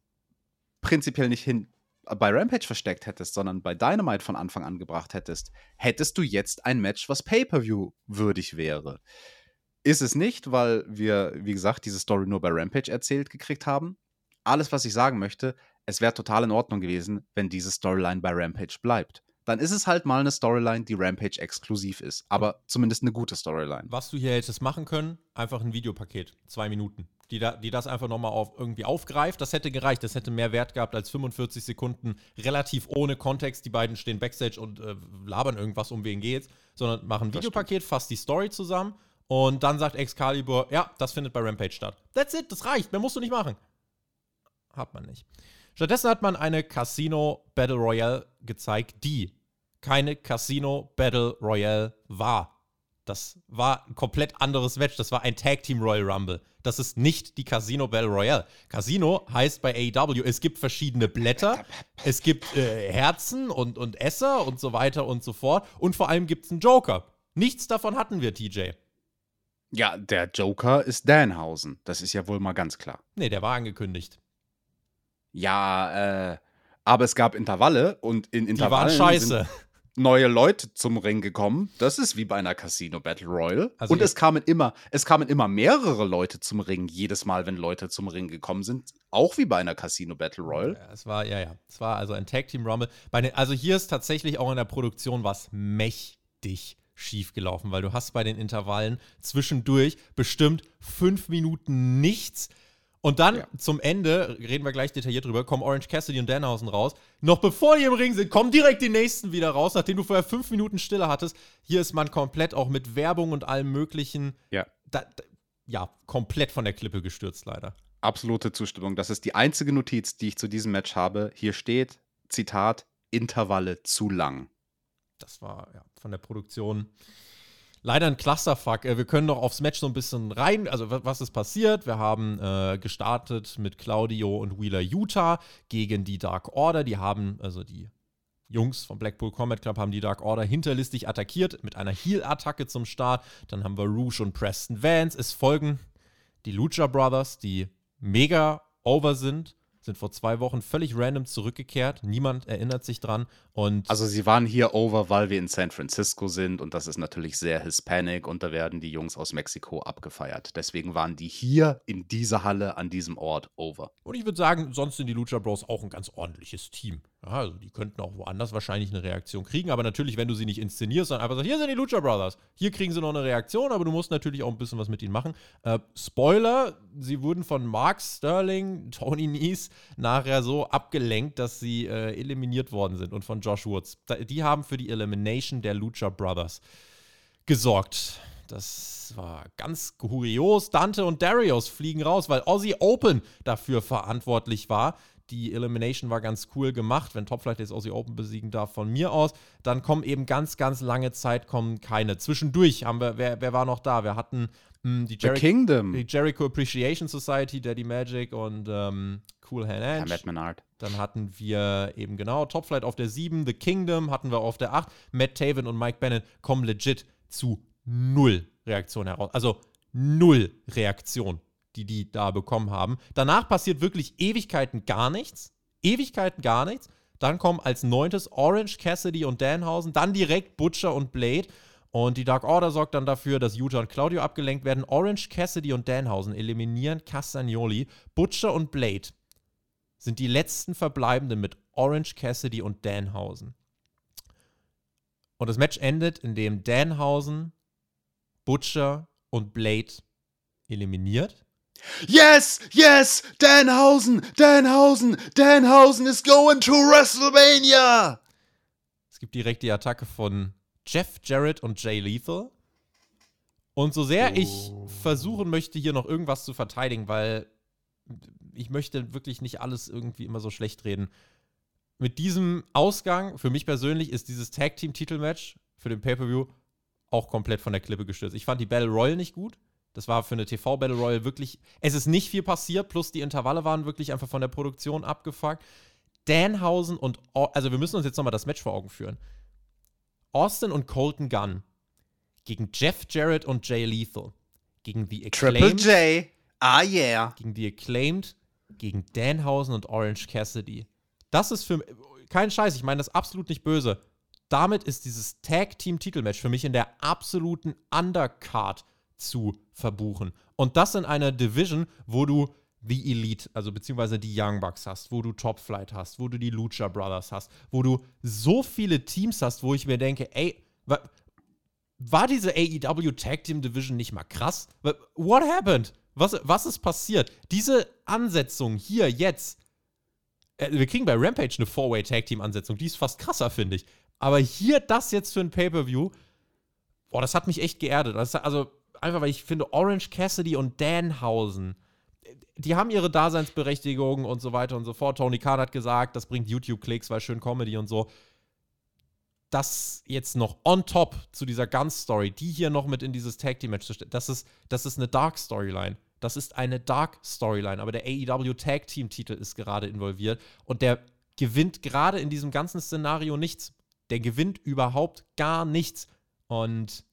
[SPEAKER 2] prinzipiell nicht hin bei Rampage versteckt hättest, sondern bei Dynamite von Anfang an gebracht hättest, hättest du jetzt ein Match, was Pay-per-view würdig wäre. Ist es nicht, weil wir, wie gesagt, diese Story nur bei Rampage erzählt gekriegt haben. Alles, was ich sagen möchte, es wäre total in Ordnung gewesen, wenn diese Storyline bei Rampage bleibt. Dann ist es halt mal eine Storyline, die Rampage exklusiv ist. Aber zumindest eine gute Storyline.
[SPEAKER 1] Was du hier hättest machen können, einfach ein Videopaket. Zwei Minuten. die, da, die das einfach nochmal auf, irgendwie aufgreift. Das hätte gereicht. Das hätte mehr Wert gehabt als 45 Sekunden relativ ohne Kontext. Die beiden stehen backstage und äh, labern irgendwas, um wen geht's. Sondern machen ein Videopaket, fasst die Story zusammen und dann sagt Excalibur, ja, das findet bei Rampage statt. That's it, das reicht. Mehr musst du nicht machen. Hat man nicht. Stattdessen hat man eine Casino Battle Royale gezeigt, die keine Casino Battle Royale war. Das war ein komplett anderes Match. Das war ein Tag Team Royal Rumble. Das ist nicht die Casino Battle Royale. Casino heißt bei AEW, es gibt verschiedene Blätter, es gibt äh, Herzen und, und Esser und so weiter und so fort. Und vor allem gibt es einen Joker. Nichts davon hatten wir, TJ.
[SPEAKER 2] Ja, der Joker ist Danhausen. Das ist ja wohl mal ganz klar.
[SPEAKER 1] Nee, der war angekündigt.
[SPEAKER 2] Ja, äh, aber es gab Intervalle und in Intervallen.
[SPEAKER 1] Die waren scheiße
[SPEAKER 2] neue Leute zum Ring gekommen. Das ist wie bei einer Casino Battle Royale. Also und es kamen immer, es kamen immer mehrere Leute zum Ring, jedes Mal, wenn Leute zum Ring gekommen sind. Auch wie bei einer Casino Battle Royale.
[SPEAKER 1] Ja, es war, ja, ja. Es war also ein Tag Team Rumble. Den, also hier ist tatsächlich auch in der Produktion was mächtig schief gelaufen, weil du hast bei den Intervallen zwischendurch bestimmt fünf Minuten nichts und dann ja. zum Ende, reden wir gleich detailliert drüber, kommen Orange Cassidy und Danhausen raus. Noch bevor die im Ring sind, kommen direkt die nächsten wieder raus, nachdem du vorher fünf Minuten Stille hattest. Hier ist man komplett auch mit Werbung und allem Möglichen.
[SPEAKER 2] Ja.
[SPEAKER 1] Da, da, ja, komplett von der Klippe gestürzt, leider.
[SPEAKER 2] Absolute Zustimmung. Das ist die einzige Notiz, die ich zu diesem Match habe. Hier steht, Zitat, Intervalle zu lang.
[SPEAKER 1] Das war ja von der Produktion leider ein Clusterfuck. Äh, wir können doch aufs Match so ein bisschen rein. Also, was ist passiert? Wir haben äh, gestartet mit Claudio und Wheeler Utah gegen die Dark Order. Die haben, also die Jungs vom Blackpool Combat Club haben die Dark Order hinterlistig attackiert mit einer Heal-Attacke zum Start. Dann haben wir Rouge und Preston Vance. Es folgen die Lucha Brothers, die mega over sind sind vor zwei Wochen völlig random zurückgekehrt. Niemand erinnert sich dran. Und
[SPEAKER 2] also sie waren hier over, weil wir in San Francisco sind und das ist natürlich sehr Hispanic und da werden die Jungs aus Mexiko abgefeiert. Deswegen waren die hier in dieser Halle an diesem Ort over.
[SPEAKER 1] Und ich würde sagen, sonst sind die Lucha Bros auch ein ganz ordentliches Team. Ja, also die könnten auch woanders wahrscheinlich eine Reaktion kriegen, aber natürlich, wenn du sie nicht inszenierst, sondern einfach sagst, hier sind die Lucha Brothers, hier kriegen sie noch eine Reaktion, aber du musst natürlich auch ein bisschen was mit ihnen machen. Äh, Spoiler, sie wurden von Mark Sterling, (laughs) Tony Nies nachher so abgelenkt, dass sie äh, eliminiert worden sind und von Josh Woods. Die haben für die Elimination der Lucha Brothers gesorgt. Das war ganz kurios. Dante und Darius fliegen raus, weil Aussie Open dafür verantwortlich war. Die Elimination war ganz cool gemacht. Wenn Topflight jetzt Aussie Open besiegen darf, von mir aus, dann kommen eben ganz, ganz lange Zeit kommen keine. Zwischendurch haben wir, wer, wer war noch da? Wir hatten mh, hm, die, Jericho,
[SPEAKER 2] Kingdom.
[SPEAKER 1] die Jericho Appreciation Society, Daddy Magic und ähm, Cool Hand Edge.
[SPEAKER 2] Matt Menard.
[SPEAKER 1] Dann hatten wir eben genau Topflight auf der 7, The Kingdom hatten wir auf der 8. Matt Taven und Mike Bennett kommen legit zu null Reaktion heraus. Also null Reaktion die die da bekommen haben. Danach passiert wirklich Ewigkeiten gar nichts. Ewigkeiten gar nichts. Dann kommen als neuntes Orange, Cassidy und Danhausen. Dann direkt Butcher und Blade. Und die Dark Order sorgt dann dafür, dass Utah und Claudio abgelenkt werden. Orange, Cassidy und Danhausen eliminieren Castagnoli. Butcher und Blade sind die letzten Verbleibenden mit Orange, Cassidy und Danhausen. Und das Match endet, indem Danhausen, Butcher und Blade eliminiert.
[SPEAKER 2] Yes, yes, Danhausen, Danhausen, Danhausen is going to WrestleMania.
[SPEAKER 1] Es gibt direkt die Attacke von Jeff Jarrett und Jay Lethal. Und so sehr oh. ich versuchen möchte, hier noch irgendwas zu verteidigen, weil ich möchte wirklich nicht alles irgendwie immer so schlecht reden. Mit diesem Ausgang, für mich persönlich, ist dieses Tag Team Titelmatch für den Pay-Per-View auch komplett von der Klippe gestürzt. Ich fand die Battle Royale nicht gut. Das war für eine TV-Battle Royale wirklich. Es ist nicht viel passiert, plus die Intervalle waren wirklich einfach von der Produktion abgefuckt. Danhausen und. Also, wir müssen uns jetzt nochmal das Match vor Augen führen. Austin und Colton Gunn gegen Jeff Jarrett und Jay Lethal. Gegen die
[SPEAKER 2] Acclaimed. Triple J. Ah, yeah.
[SPEAKER 1] Gegen die Acclaimed, gegen Danhausen und Orange Cassidy. Das ist für. Kein Scheiß, ich meine das absolut nicht böse. Damit ist dieses Tag-Team-Titelmatch für mich in der absoluten Undercard zu verbuchen. Und das in einer Division, wo du die Elite, also beziehungsweise die Young Bucks hast, wo du Top Flight hast, wo du die Lucha Brothers hast, wo du so viele Teams hast, wo ich mir denke, ey, war diese AEW Tag Team Division nicht mal krass? What happened? Was, was ist passiert? Diese Ansetzung hier, jetzt. Äh, wir kriegen bei Rampage eine Four-Way-Tag-Team-Ansetzung. Die ist fast krasser, finde ich. Aber hier das jetzt für ein Pay-Per-View, boah, das hat mich echt geerdet. Das, also, einfach weil ich finde, Orange Cassidy und Danhausen, die haben ihre Daseinsberechtigung und so weiter und so fort. Tony Khan hat gesagt, das bringt YouTube-Klicks, weil schön Comedy und so. Das jetzt noch on top zu dieser Gun-Story, die hier noch mit in dieses Tag-Team-Match zu stellen, das ist, das ist eine Dark-Storyline. Das ist eine Dark-Storyline, aber der AEW Tag-Team-Titel ist gerade involviert und der gewinnt gerade in diesem ganzen Szenario nichts. Der gewinnt überhaupt gar nichts. Und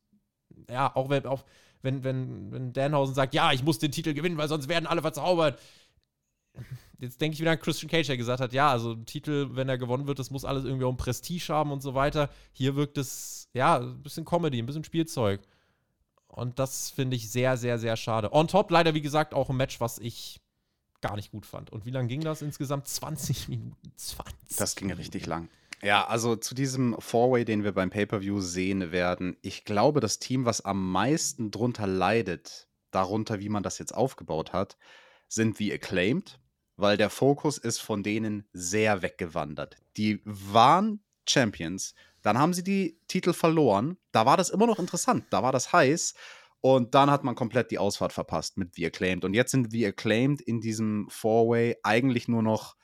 [SPEAKER 1] ja, auch wenn, auch wenn, wenn, wenn Danhausen sagt, ja, ich muss den Titel gewinnen, weil sonst werden alle verzaubert. Jetzt denke ich wieder an Christian Cage, der gesagt hat, ja, also Titel, wenn er gewonnen wird, das muss alles irgendwie um Prestige haben und so weiter. Hier wirkt es, ja, ein bisschen Comedy, ein bisschen Spielzeug. Und das finde ich sehr, sehr, sehr schade. On top leider, wie gesagt, auch ein Match, was ich gar nicht gut fand. Und wie lange ging das insgesamt? 20 Minuten. 20.
[SPEAKER 2] Das ging richtig lang. Ja, also zu diesem Four-Way, den wir beim Pay-Per-View sehen werden, ich glaube, das Team, was am meisten drunter leidet, darunter, wie man das jetzt aufgebaut hat, sind wie Acclaimed, weil der Fokus ist von denen sehr weggewandert. Die waren Champions, dann haben sie die Titel verloren, da war das immer noch interessant, da war das heiß und dann hat man komplett die Ausfahrt verpasst mit The Acclaimed. Und jetzt sind The Acclaimed in diesem Four-Way eigentlich nur noch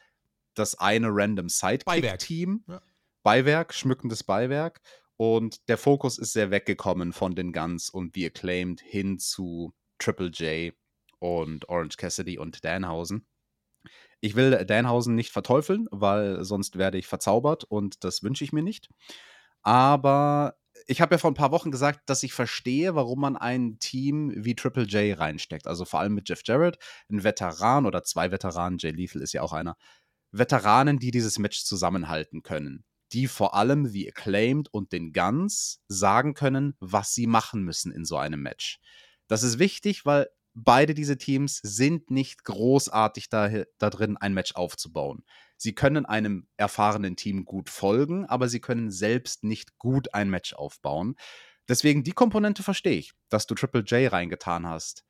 [SPEAKER 2] das eine random Sidekick-Team. Ja. Beiwerk, schmückendes Beiwerk. Und der Fokus ist sehr weggekommen von den Guns und The Acclaimed hin zu Triple J und Orange Cassidy und Danhausen. Ich will Danhausen nicht verteufeln, weil sonst werde ich verzaubert und das wünsche ich mir nicht. Aber ich habe ja vor ein paar Wochen gesagt, dass ich verstehe, warum man ein Team wie Triple J reinsteckt. Also vor allem mit Jeff Jarrett, ein Veteran oder zwei Veteranen, Jay Lethal ist ja auch einer, Veteranen, die dieses Match zusammenhalten können, die vor allem wie Acclaimed und den Guns sagen können, was sie machen müssen in so einem Match. Das ist wichtig, weil beide diese Teams sind nicht großartig da, da drin, ein Match aufzubauen. Sie können einem erfahrenen Team gut folgen, aber sie können selbst nicht gut ein Match aufbauen. Deswegen die Komponente verstehe ich, dass du Triple J reingetan hast.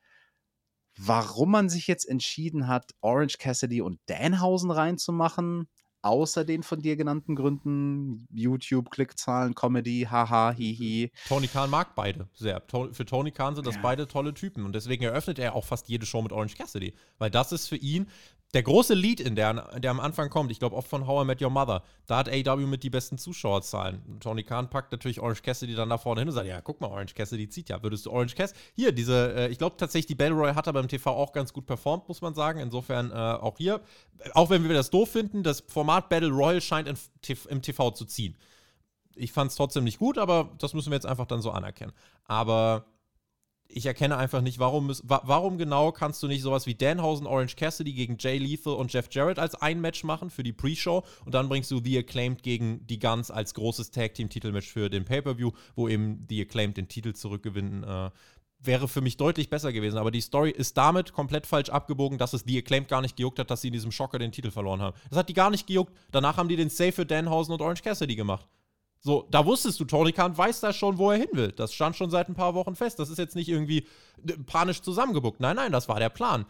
[SPEAKER 2] Warum man sich jetzt entschieden hat, Orange Cassidy und Danhausen reinzumachen, außer den von dir genannten Gründen, YouTube, Klickzahlen, Comedy, haha, hihi.
[SPEAKER 1] Tony Khan mag beide sehr. Für Tony Khan sind das ja. beide tolle Typen und deswegen eröffnet er auch fast jede Show mit Orange Cassidy, weil das ist für ihn der große Lead in der, der am Anfang kommt, ich glaube oft von How I Met Your Mother, da hat AW mit die besten Zuschauerzahlen. Tony Khan packt natürlich Orange Cassidy dann da vorne hin und sagt, ja, guck mal, Orange Cassidy zieht ja. Würdest du Orange Cassidy, hier, diese, äh, ich glaube tatsächlich, die Battle Royale hat er beim TV auch ganz gut performt, muss man sagen. Insofern äh, auch hier, auch wenn wir das doof finden, das Format Battle Royale scheint in, im TV zu ziehen. Ich fand es trotzdem nicht gut, aber das müssen wir jetzt einfach dann so anerkennen. Aber ich erkenne einfach nicht, warum, warum genau kannst du nicht sowas wie Danhausen, Orange Cassidy gegen Jay Lethal und Jeff Jarrett als ein Match machen für die Pre-Show und dann bringst du The Acclaimed gegen die Guns als großes Tag-Team-Titelmatch für den Pay-Per-View, wo eben The Acclaimed den Titel zurückgewinnen. Äh, wäre für mich deutlich besser gewesen. Aber die Story ist damit komplett falsch abgebogen, dass es The Acclaimed gar nicht gejuckt hat, dass sie in diesem Schocker den Titel verloren haben. Das hat die gar nicht gejuckt. Danach haben die den Save für Danhausen und Orange Cassidy gemacht. So, da wusstest du, Tony Khan weiß da schon, wo er hin will. Das stand schon seit ein paar Wochen fest. Das ist jetzt nicht irgendwie äh, panisch zusammengebuckt. Nein, nein, das war der Plan.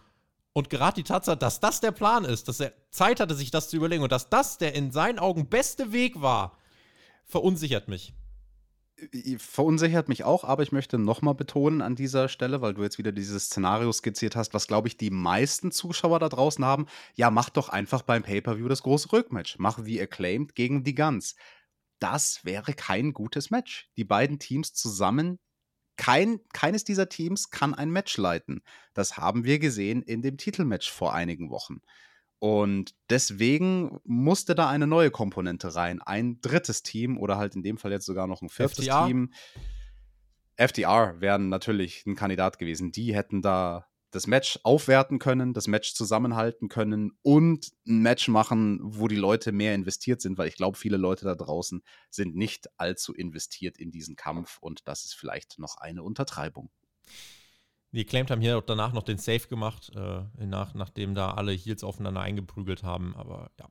[SPEAKER 1] Und gerade die Tatsache, dass das der Plan ist, dass er Zeit hatte, sich das zu überlegen und dass das der in seinen Augen beste Weg war, verunsichert mich.
[SPEAKER 2] Äh, verunsichert mich auch, aber ich möchte nochmal betonen an dieser Stelle, weil du jetzt wieder dieses Szenario skizziert hast, was glaube ich die meisten Zuschauer da draußen haben. Ja, mach doch einfach beim Pay-Per-View das große Rückmatch. Mach wie Acclaimed gegen die Guns das wäre kein gutes Match. Die beiden Teams zusammen, kein, keines dieser Teams kann ein Match leiten. Das haben wir gesehen in dem Titelmatch vor einigen Wochen. Und deswegen musste da eine neue Komponente rein. Ein drittes Team oder halt in dem Fall jetzt sogar noch ein viertes FDR. Team. FDR wären natürlich ein Kandidat gewesen. Die hätten da das Match aufwerten können, das Match zusammenhalten können und ein Match machen, wo die Leute mehr investiert sind, weil ich glaube, viele Leute da draußen sind nicht allzu investiert in diesen Kampf und das ist vielleicht noch eine Untertreibung.
[SPEAKER 1] Die Claimed haben hier danach noch den Safe gemacht, äh, nach, nachdem da alle Heels aufeinander eingeprügelt haben, aber ja.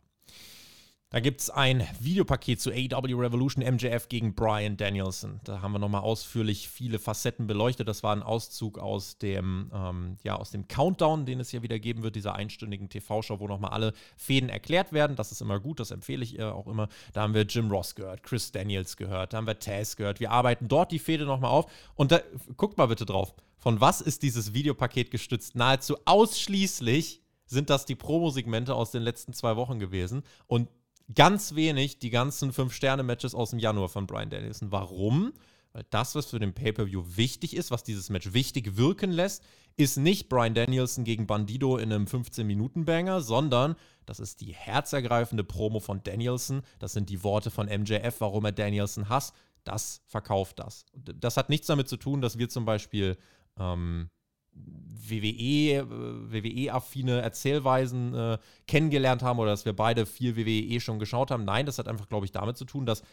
[SPEAKER 1] Da gibt es ein Videopaket zu AEW Revolution MJF gegen Brian Danielson. Da haben wir nochmal ausführlich viele Facetten beleuchtet. Das war ein Auszug aus dem, ähm, ja, aus dem Countdown, den es ja wieder geben wird, dieser einstündigen TV-Show, wo nochmal alle Fäden erklärt werden. Das ist immer gut, das empfehle ich ihr auch immer. Da haben wir Jim Ross gehört, Chris Daniels gehört, da haben wir Taz gehört. Wir arbeiten dort die Fäde nochmal auf. Und da, guckt mal bitte drauf. Von was ist dieses Videopaket gestützt? Nahezu ausschließlich sind das die Promo-Segmente aus den letzten zwei Wochen gewesen. Und ganz wenig die ganzen Fünf-Sterne-Matches aus dem Januar von Brian Danielson. Warum? Weil das, was für den Pay-Per-View wichtig ist, was dieses Match wichtig wirken lässt, ist nicht Brian Danielson gegen Bandido in einem 15-Minuten-Banger, sondern das ist die herzergreifende Promo von Danielson. Das sind die Worte von MJF, warum er Danielson hasst. Das verkauft das. Das hat nichts damit zu tun, dass wir zum Beispiel ähm, WWE, WWE-affine Erzählweisen äh, kennengelernt haben oder dass wir beide viel WWE schon geschaut haben. Nein, das hat einfach, glaube ich, damit zu tun, dass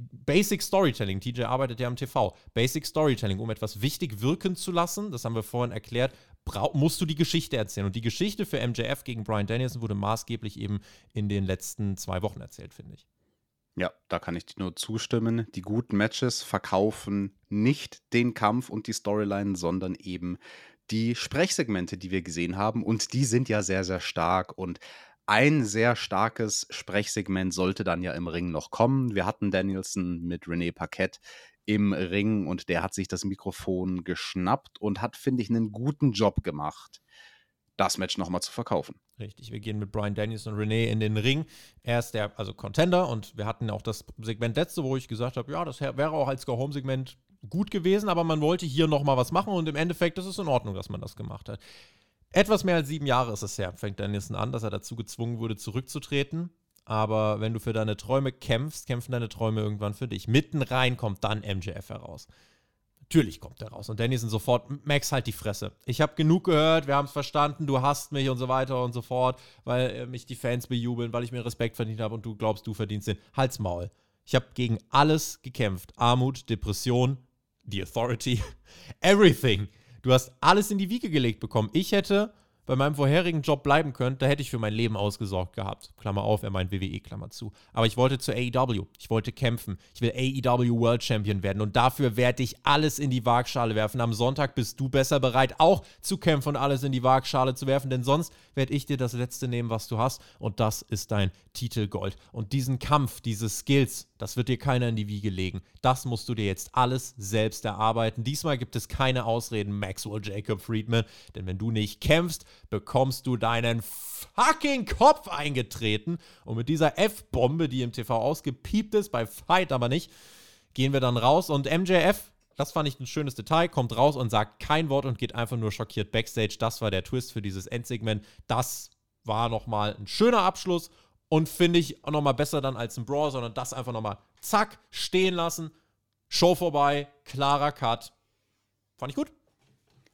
[SPEAKER 1] Basic Storytelling, TJ arbeitet ja am TV, Basic Storytelling, um etwas wichtig wirken zu lassen, das haben wir vorhin erklärt, musst du die Geschichte erzählen. Und die Geschichte für MJF gegen Brian Danielson wurde maßgeblich eben in den letzten zwei Wochen erzählt, finde ich.
[SPEAKER 2] Ja, da kann ich dir nur zustimmen. Die guten Matches verkaufen nicht den Kampf und die Storyline, sondern eben die Sprechsegmente, die wir gesehen haben. Und die sind ja sehr, sehr stark. Und ein sehr starkes Sprechsegment sollte dann ja im Ring noch kommen. Wir hatten Danielson mit René Paquette im Ring und der hat sich das Mikrofon geschnappt und hat, finde ich, einen guten Job gemacht das Match nochmal zu verkaufen.
[SPEAKER 1] Richtig, wir gehen mit Brian Daniels und Renee in den Ring. Er ist der, also Contender und wir hatten auch das Segment letzte, wo ich gesagt habe, ja, das wäre auch als Go-Home-Segment gut gewesen, aber man wollte hier nochmal was machen und im Endeffekt ist es in Ordnung, dass man das gemacht hat. Etwas mehr als sieben Jahre ist es her, fängt Danielson an, dass er dazu gezwungen wurde, zurückzutreten. Aber wenn du für deine Träume kämpfst, kämpfen deine Träume irgendwann für dich. Mitten rein kommt dann MJF heraus. Natürlich kommt er raus. Und Dennison sofort, Max, halt die Fresse. Ich habe genug gehört, wir haben es verstanden, du hasst mich und so weiter und so fort, weil äh, mich die Fans bejubeln, weil ich mir Respekt verdient habe und du glaubst, du verdienst den. Halt's Maul. Ich habe gegen alles gekämpft. Armut, Depression, die Authority, (laughs) everything. Du hast alles in die Wiege gelegt bekommen. Ich hätte bei meinem vorherigen Job bleiben könnt, da hätte ich für mein Leben ausgesorgt gehabt. Klammer auf, er meint WWE, Klammer zu. Aber ich wollte zu AEW. Ich wollte kämpfen. Ich will AEW World Champion werden. Und dafür werde ich alles in die Waagschale werfen. Am Sonntag bist du besser bereit, auch zu kämpfen und alles in die Waagschale zu werfen. Denn sonst werde ich dir das Letzte nehmen, was du hast. Und das ist dein Titelgold. Und diesen Kampf, diese Skills, das wird dir keiner in die Wiege legen. Das musst du dir jetzt alles selbst erarbeiten. Diesmal gibt es keine Ausreden, Maxwell Jacob Friedman. Denn wenn du nicht kämpfst, bekommst du deinen fucking Kopf eingetreten. Und mit dieser F-Bombe, die im TV ausgepiept ist, bei Fight aber nicht, gehen wir dann raus. Und MJF, das fand ich ein schönes Detail, kommt raus und sagt kein Wort und geht einfach nur schockiert backstage. Das war der Twist für dieses Endsegment. Das war nochmal ein schöner Abschluss und finde ich auch nochmal besser dann als ein Brawl, sondern das einfach nochmal zack, stehen lassen. Show vorbei, klarer Cut. Fand ich gut.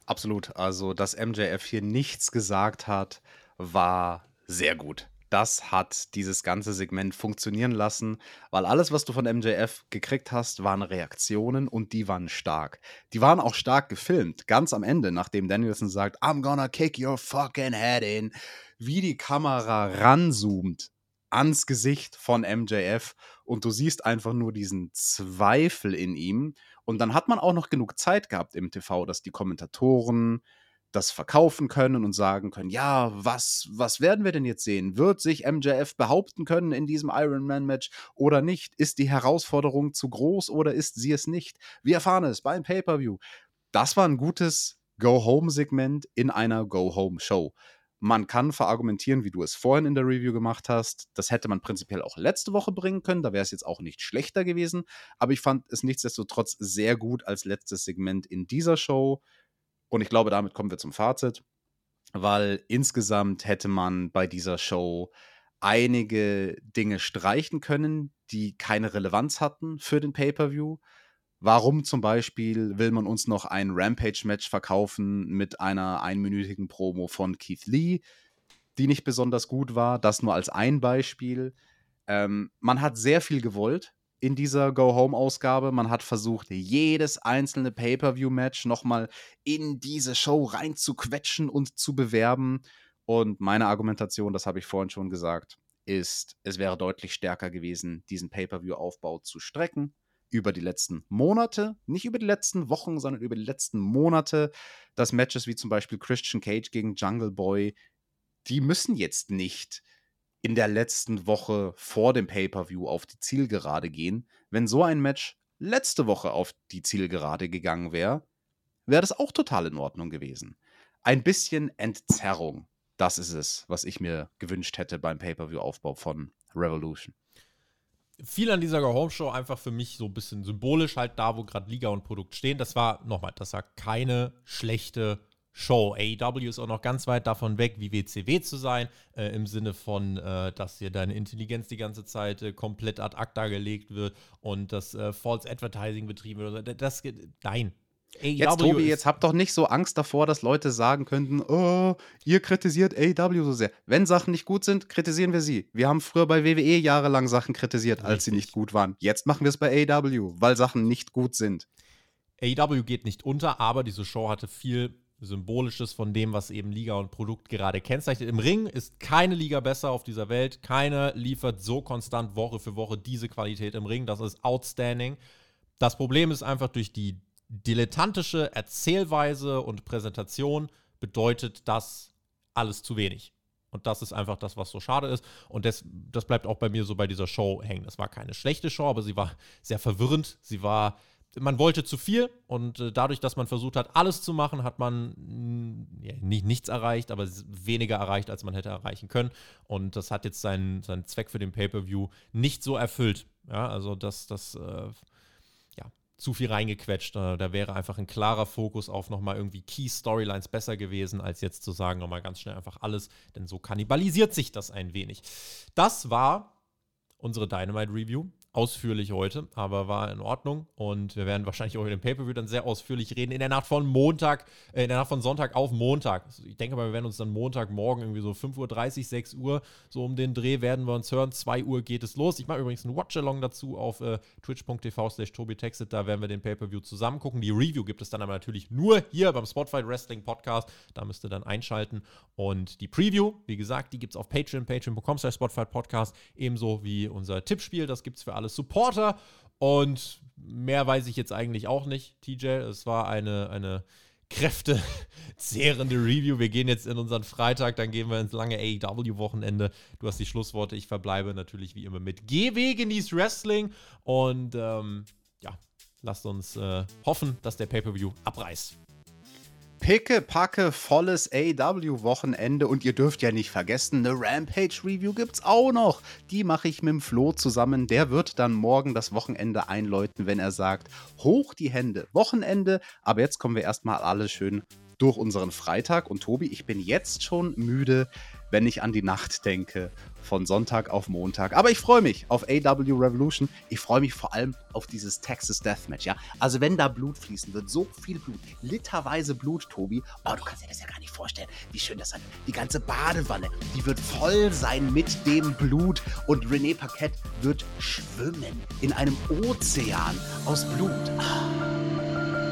[SPEAKER 2] Absolut. Also, dass MJF hier nichts gesagt hat, war sehr gut. Das hat dieses ganze Segment funktionieren lassen, weil alles, was du von MJF gekriegt hast, waren Reaktionen und die waren stark. Die waren auch stark gefilmt. Ganz am Ende, nachdem Danielson sagt, I'm gonna kick your fucking head in, wie die Kamera ranzoomt ans Gesicht von MJF und du siehst einfach nur diesen Zweifel in ihm. Und dann hat man auch noch genug Zeit gehabt im TV, dass die Kommentatoren das verkaufen können und sagen können, ja, was, was werden wir denn jetzt sehen? Wird sich MJF behaupten können in diesem Iron Man Match oder nicht? Ist die Herausforderung zu groß oder ist sie es nicht? Wir erfahren es beim Pay-per-view. Das war ein gutes Go-Home-Segment in einer Go-Home-Show. Man kann verargumentieren, wie du es vorhin in der Review gemacht hast. Das hätte man prinzipiell auch letzte Woche bringen können. Da wäre es jetzt auch nicht schlechter gewesen. Aber ich fand es nichtsdestotrotz sehr gut als letztes Segment in dieser Show. Und ich glaube, damit kommen wir zum Fazit. Weil insgesamt hätte man bei dieser Show einige Dinge streichen können, die keine Relevanz hatten für den Pay-per-view. Warum zum Beispiel will man uns noch ein Rampage-Match verkaufen mit einer einminütigen Promo von Keith Lee, die nicht besonders gut war? Das nur als ein Beispiel. Ähm, man hat sehr viel gewollt in dieser Go-Home-Ausgabe. Man hat versucht, jedes einzelne Pay-Per-View-Match nochmal in diese Show reinzuquetschen und zu bewerben. Und meine Argumentation, das habe ich vorhin schon gesagt, ist, es wäre deutlich stärker gewesen, diesen Pay-per-view-Aufbau zu strecken über die letzten Monate, nicht über die letzten Wochen, sondern über die letzten Monate, dass Matches wie zum Beispiel Christian Cage gegen Jungle Boy, die müssen jetzt nicht in der letzten Woche vor dem Pay-per-view auf die Zielgerade gehen. Wenn so ein Match letzte Woche auf die Zielgerade gegangen wäre, wäre das auch total in Ordnung gewesen. Ein bisschen Entzerrung, das ist es, was ich mir gewünscht hätte beim Pay-per-view-Aufbau von Revolution
[SPEAKER 1] viel an dieser Go-Home-Show einfach für mich so ein bisschen symbolisch, halt da, wo gerade Liga und Produkt stehen. Das war, nochmal, das war keine schlechte Show. AEW ist auch noch ganz weit davon weg, wie WCW zu sein, äh, im Sinne von, äh, dass hier deine Intelligenz die ganze Zeit äh, komplett ad acta gelegt wird und das äh, False Advertising betrieben wird. Das, nein,
[SPEAKER 2] Jetzt, Tobi, jetzt habt doch nicht so Angst davor, dass Leute sagen könnten, oh, ihr kritisiert AEW so sehr. Wenn Sachen nicht gut sind, kritisieren wir sie. Wir haben früher bei WWE jahrelang Sachen kritisiert, Richtig. als sie nicht gut waren. Jetzt machen wir es bei AEW, weil Sachen nicht gut sind.
[SPEAKER 1] AEW geht nicht unter, aber diese Show hatte viel Symbolisches von dem, was eben Liga und Produkt gerade kennzeichnet. Im Ring ist keine Liga besser auf dieser Welt. Keine liefert so konstant Woche für Woche diese Qualität im Ring. Das ist outstanding. Das Problem ist einfach durch die dilettantische Erzählweise und Präsentation bedeutet das alles zu wenig. Und das ist einfach das, was so schade ist. Und das, das bleibt auch bei mir so bei dieser Show hängen. Das war keine schlechte Show, aber sie war sehr verwirrend. Sie war, man wollte zu viel und äh, dadurch, dass man versucht hat, alles zu machen, hat man mh, ja, nicht, nichts erreicht, aber weniger erreicht, als man hätte erreichen können. Und das hat jetzt seinen, seinen Zweck für den Pay-Per-View nicht so erfüllt. Ja, also das, das äh, zu viel reingequetscht. Äh, da wäre einfach ein klarer Fokus auf nochmal irgendwie Key-Storylines besser gewesen, als jetzt zu sagen, nochmal ganz schnell einfach alles, denn so kannibalisiert sich das ein wenig. Das war unsere Dynamite Review ausführlich heute, aber war in Ordnung. Und wir werden wahrscheinlich auch in dem Pay-Per-View dann sehr ausführlich reden. In der Nacht von Montag, äh, in der Nacht von Sonntag auf Montag. Also ich denke mal, wir werden uns dann Montagmorgen irgendwie so 5.30 Uhr, 6 Uhr, so um den Dreh werden wir uns hören. 2 Uhr geht es los. Ich mache übrigens einen Watch-Along dazu auf äh, twitch.tv slash tobitexit. Da werden wir den Pay-Per-View zusammen gucken. Die Review gibt es dann aber natürlich nur hier beim Spotify Wrestling Podcast. Da müsst ihr dann einschalten. Und die Preview, wie gesagt, die gibt es auf Patreon, patreon.com slash Spotify Podcast. Ebenso wie unser Tippspiel. Das gibt es für alle Supporter. Und mehr weiß ich jetzt eigentlich auch nicht, TJ. Es war eine, eine kräftezehrende (laughs) Review. Wir gehen jetzt in unseren Freitag, dann gehen wir ins lange AEW-Wochenende. Du hast die Schlussworte. Ich verbleibe natürlich wie immer mit GW genießt Wrestling. Und ähm, ja, lasst uns äh, hoffen, dass der Pay-Per-View abreißt
[SPEAKER 2] picke, packe, volles AW-Wochenende und ihr dürft ja nicht vergessen, eine Rampage-Review gibt's auch noch. Die mache ich mit dem Flo zusammen. Der wird dann morgen das Wochenende einläuten, wenn er sagt, hoch die Hände. Wochenende, aber jetzt kommen wir erstmal alle schön durch unseren Freitag. Und Tobi, ich bin jetzt schon müde, wenn ich an die Nacht denke von Sonntag auf Montag. Aber ich freue mich auf AW Revolution. Ich freue mich vor allem auf dieses Texas Deathmatch, ja. Also wenn da Blut fließen wird, so viel Blut, literweise Blut, Tobi. Oh, du kannst dir das ja gar nicht vorstellen, wie schön das ist. Die ganze Badewanne, die wird voll sein mit dem Blut und René Paquette wird schwimmen in einem Ozean aus Blut. Ah.